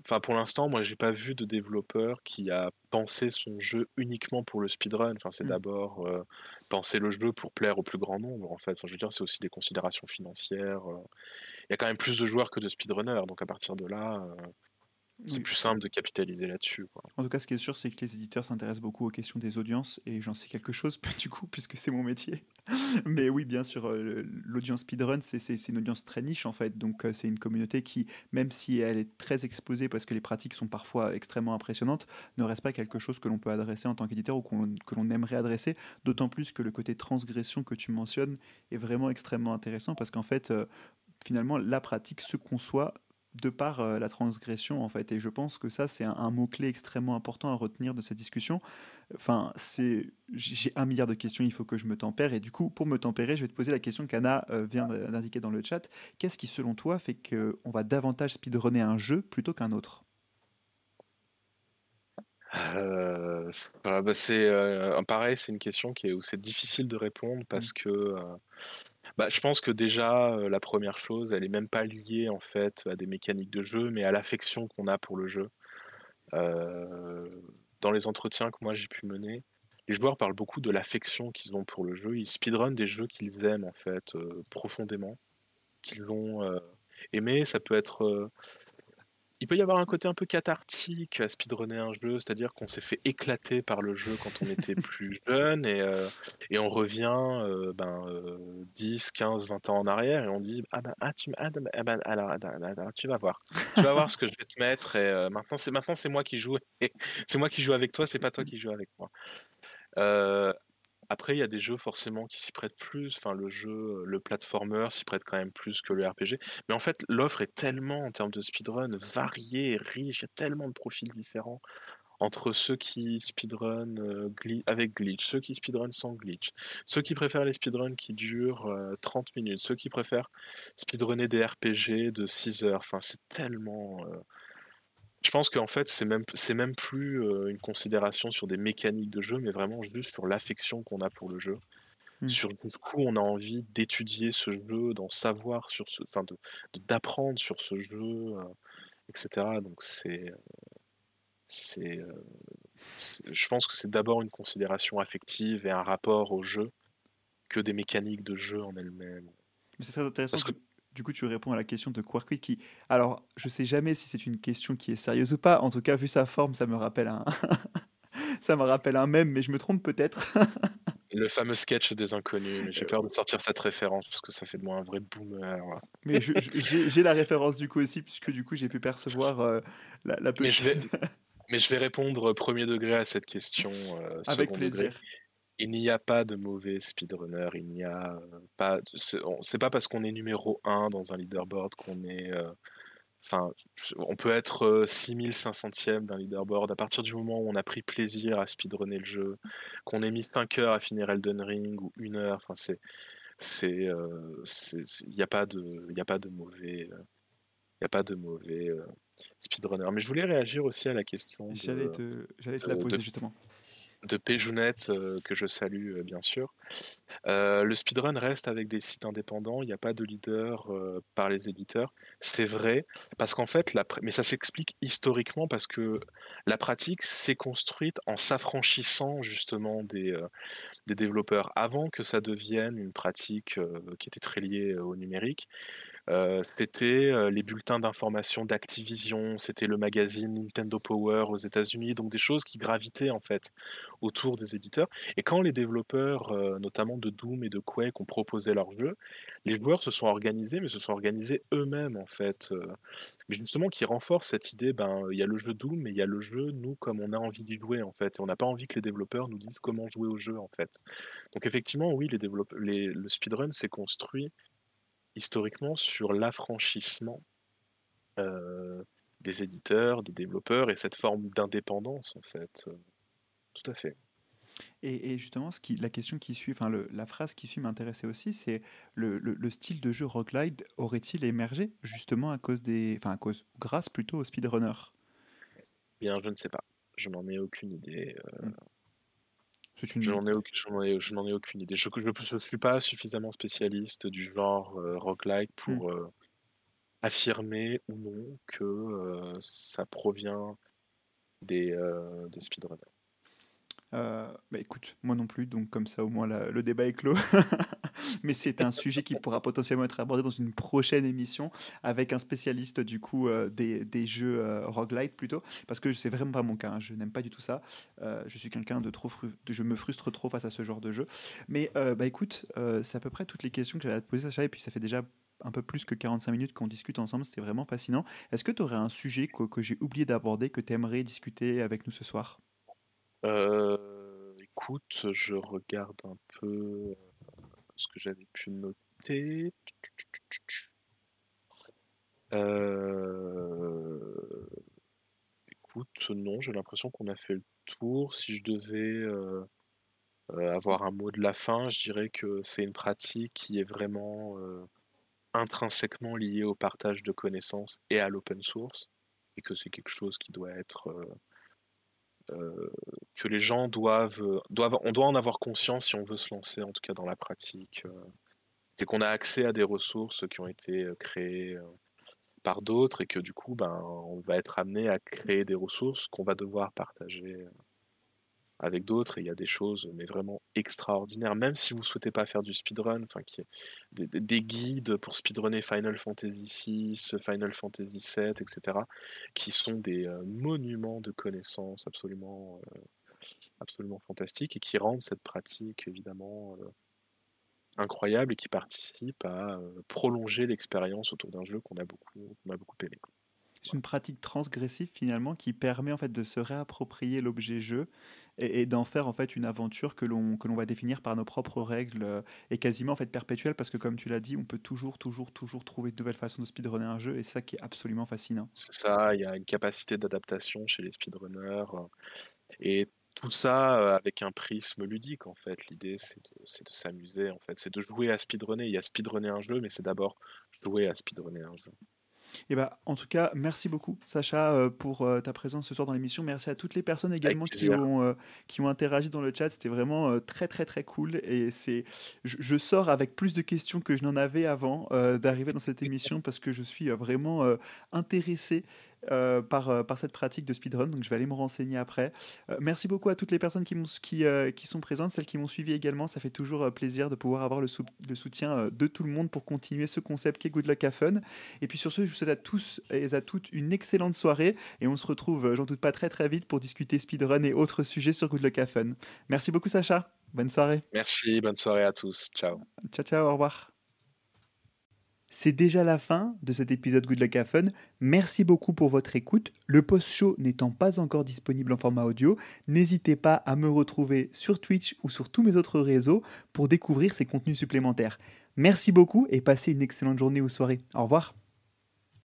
enfin, pour l'instant, moi, j'ai pas vu de développeur qui a pensé son jeu uniquement pour le speedrun. Enfin, c'est mmh. d'abord penser le jeu pour plaire au plus grand nombre, en fait. Enfin, je veux dire, c'est aussi des considérations financières. Il y a quand même plus de joueurs que de speedrunners, donc à partir de là, c'est plus simple de capitaliser là-dessus. En tout cas, ce qui est sûr, c'est que les éditeurs s'intéressent beaucoup aux questions des audiences et j'en sais quelque chose du coup, puisque c'est mon métier. Mais oui, bien sûr, euh, l'audience speedrun, c'est une audience très niche en fait. Donc, euh, c'est une communauté qui, même si elle est très exposée parce que les pratiques sont parfois extrêmement impressionnantes, ne reste pas quelque chose que l'on peut adresser en tant qu'éditeur ou que l'on aimerait adresser. D'autant plus que le côté transgression que tu mentionnes est vraiment extrêmement intéressant parce qu'en fait, euh, finalement, la pratique se conçoit de par euh, la transgression en fait. Et je pense que ça c'est un, mot clé extrêmement important à retenir de cette discussion. Enfin c'est j'ai un milliard de questions il faut que je me tempère. Et du coup pour me tempérer je vais te poser la question qu'Anna euh, vient d'indiquer dans le chat. Qu'est-ce qui selon toi fait qu'on va davantage speedrunner un jeu plutôt qu'un autre? Euh, bah c'est pareil c'est une question qui est où c'est difficile de répondre parce mmh. que bah, je pense que déjà, la première chose, elle est même pas liée en fait à des mécaniques de jeu, mais à l'affection qu'on a pour le jeu. dans les entretiens que moi j'ai pu mener, les joueurs parlent beaucoup de l'affection qu'ils ont pour le jeu. Ils speedrun des jeux qu'ils aiment en fait profondément, qu'ils ont aimé. Ça peut être il peut y avoir un côté un peu cathartique à speedrunner un jeu, c'est-à-dire qu'on s'est fait éclater par le jeu quand on était plus jeune et, euh, et on revient euh, ben, 10, 15, 20 ans en arrière et on dit ah ben ah, tu ah, ben, ah, ben, alors, tu vas voir, tu vas voir ce que je vais te mettre et euh, maintenant c'est maintenant c'est moi qui joue c'est moi qui joue avec toi, c'est pas toi qui joue avec moi. Après, il y a des jeux forcément qui s'y prêtent plus. Enfin, le jeu, le platformer s'y prête quand même plus que le RPG. Mais en fait, l'offre est tellement, en termes de speedrun, variée riche. Il y a tellement de profils différents entre ceux qui speedrun avec glitch, ceux qui speedrun sans glitch, ceux qui préfèrent les speedruns qui durent 30 euh, minutes, ceux qui préfèrent speedrunner des RPG de 6 heures. Enfin, c'est tellement. Je pense qu'en fait, c'est même, c'est même plus une considération sur des mécaniques de jeu, mais vraiment juste sur l'affection qu'on a pour le jeu. Mmh. Sur du coup, on a envie d'étudier ce jeu, d'en savoir sur ce, enfin, de, d'apprendre sur ce jeu, etc. Donc c'est, c'est, je pense que c'est d'abord une considération affective et un rapport au jeu que des mécaniques de jeu en elles-mêmes. Mais c'est très intéressant Parce que, du coup, tu réponds à la question de Quarkui qui. Alors, je sais jamais si c'est une question qui est sérieuse ou pas. En tout cas, vu sa forme, ça me rappelle un. ça me rappelle un même, mais je me trompe peut-être. Le fameux sketch des inconnus. Mais j'ai peur de sortir cette référence parce que ça fait de moi un vrai boomer. Mais j'ai la référence du coup aussi, puisque du coup j'ai pu percevoir euh, la, la petite... mais, je vais, mais je vais répondre premier degré à cette question. Euh, Avec plaisir. Il n'y a pas de mauvais speedrunner, il n'y a pas. C'est pas parce qu'on est numéro 1 dans un leaderboard qu'on est. Euh, enfin, on peut être 6500e d'un leaderboard à partir du moment où on a pris plaisir à speedrunner le jeu, qu'on ait mis 5 heures à finir Elden Ring ou 1 heure. Enfin, c'est. Il n'y a, pas de, y a pas de mauvais. Il n'y a pas de mauvais speedrunner. Mais je voulais réagir aussi à la question. J'allais te, te, la poser justement de Péjounette, euh, que je salue euh, bien sûr. Euh, le speedrun reste avec des sites indépendants, il n'y a pas de leader par les éditeurs. C'est vrai, parce qu'en fait, mais ça s'explique historiquement parce que la pratique s'est construite en s'affranchissant justement des, des développeurs avant que ça devienne une pratique qui était très liée au numérique. Euh, c'était euh, les bulletins d'information d'Activision, c'était le magazine Nintendo Power aux États-Unis, donc des choses qui gravitaient en fait autour des éditeurs. Et quand les développeurs, euh, notamment de Doom et de Quake, ont proposé leur jeu, les joueurs se sont organisés, mais se sont organisés eux-mêmes en fait. mais justement, qui renforce cette idée, ben il y a le jeu Doom, mais il y a le jeu nous comme on a envie d'y jouer en fait. Et on n'a pas envie que les développeurs nous disent comment jouer au jeu en fait. Donc effectivement, oui, les, le speedrun s'est construit historiquement sur l'affranchissement euh, des éditeurs, des développeurs et cette forme d'indépendance en fait. Tout à fait. Et, justement, ce qui, la question qui suit, enfin la phrase qui suit m'intéressait aussi, c'est le, le, style de jeu roguelite aurait-il émergé justement à cause des, enfin à cause, grâce plutôt au speedrunner? Bien, je ne sais pas. Je n'en ai aucune idée. Euh, Je n'en ai, aucune idée. Je ne suis pas suffisamment spécialiste du genre euh, roguelike mmh. pour euh, affirmer ou non que euh, ça provient des, des speedrunners. Euh, bah écoute, moi non plus, donc comme ça au moins le débat est clos. Mais c'est un sujet qui pourra potentiellement être abordé dans une prochaine émission avec un spécialiste du coup euh, des, des, jeux euh, roguelite plutôt, parce que c'est vraiment pas mon cas, hein. je n'aime pas du tout ça. je suis quelqu'un de trop, je me frustre trop face à ce genre de jeu. Mais bah écoute, c'est à peu près toutes les questions que j'allais te poser Sacha, et puis ça fait déjà un peu plus que 45 minutes qu'on discute ensemble, c'était vraiment fascinant. Est-ce que tu aurais un sujet que, j'ai oublié d'aborder, que tu aimerais discuter avec nous ce soir? Euh, écoute, je regarde un peu euh, ce que j'avais pu noter. Euh, écoute, non, j'ai l'impression qu'on a fait le tour. Si je devais avoir un mot de la fin, je dirais que c'est une pratique qui est vraiment intrinsèquement liée au partage de connaissances et à l'open source, et que c'est quelque chose qui doit être euh, que les gens doivent, euh, doivent, on doit en avoir conscience si on veut se lancer, en tout cas dans la pratique. Euh. C'est qu'on a accès à des ressources qui ont été créées par d'autres et que du coup, ben, on va être amené à créer des ressources qu'on va devoir partager avec d'autres et il y a des choses mais vraiment extraordinaires. Même si vous ne souhaitez pas faire du speedrun enfin des, guides pour speedrunner Final Fantasy VI Final Fantasy VII etc qui sont des euh, monuments de connaissances absolument euh, absolument fantastiques et qui rendent cette pratique évidemment euh, incroyable et qui participent à prolonger l'expérience autour d'un jeu qu'on a beaucoup qu'on a beaucoup aimé c'est une pratique transgressive finalement qui permet en fait de se réapproprier l'objet jeu et, d'en faire en fait une aventure que l'on que l'on va définir par nos propres règles euh, et quasiment en fait perpétuelle parce que comme tu l'as dit, on peut toujours toujours toujours trouver de nouvelles façons de speedrunner un jeu et c'est ça qui est absolument fascinant. C'est ça, il y a une capacité d'adaptation chez les speedrunners euh, et tout ça euh, avec un prisme ludique en fait. L'idée c'est de, de s'amuser en fait, c'est de jouer à speedrunner. Il y a speedrunner un jeu, mais c'est d'abord jouer à speedrunner un jeu. Eh bah, en tout cas, merci beaucoup, Sacha, euh, pour euh, ta présence ce soir dans l'émission. Merci à toutes les personnes également qui ont, euh, qui ont interagi dans le chat. C'était vraiment très, très, très cool. Et c'est, je, je, sors avec plus de questions que je n'en avais avant d'arriver dans cette émission parce que je suis vraiment intéressé euh, par, euh, par cette pratique de speedrun. Donc je vais aller me renseigner après. Euh, merci beaucoup à toutes les personnes qui, qui, qui sont présentes, celles qui m'ont suivi également. Ça fait toujours plaisir de pouvoir avoir le, le, soutien de tout le monde pour continuer ce concept qui est Good Luck à Fun. Et puis sur ce, je vous souhaite à tous et à toutes une excellente soirée. Et on se retrouve, j'en doute pas, très très vite pour discuter speedrun et autres sujets sur Good Luck à Fun. Merci beaucoup Sacha. Bonne soirée. Merci, bonne soirée à tous. Ciao. Ciao, ciao, au revoir. C'est déjà la fin de cet épisode Good Luck Fun. Merci beaucoup pour votre écoute. Le post-show n'étant pas encore disponible en format audio, n'hésitez pas à me retrouver sur Twitch ou sur tous mes autres réseaux pour découvrir ces contenus supplémentaires. Merci beaucoup et passez une excellente journée ou soirée. Au revoir.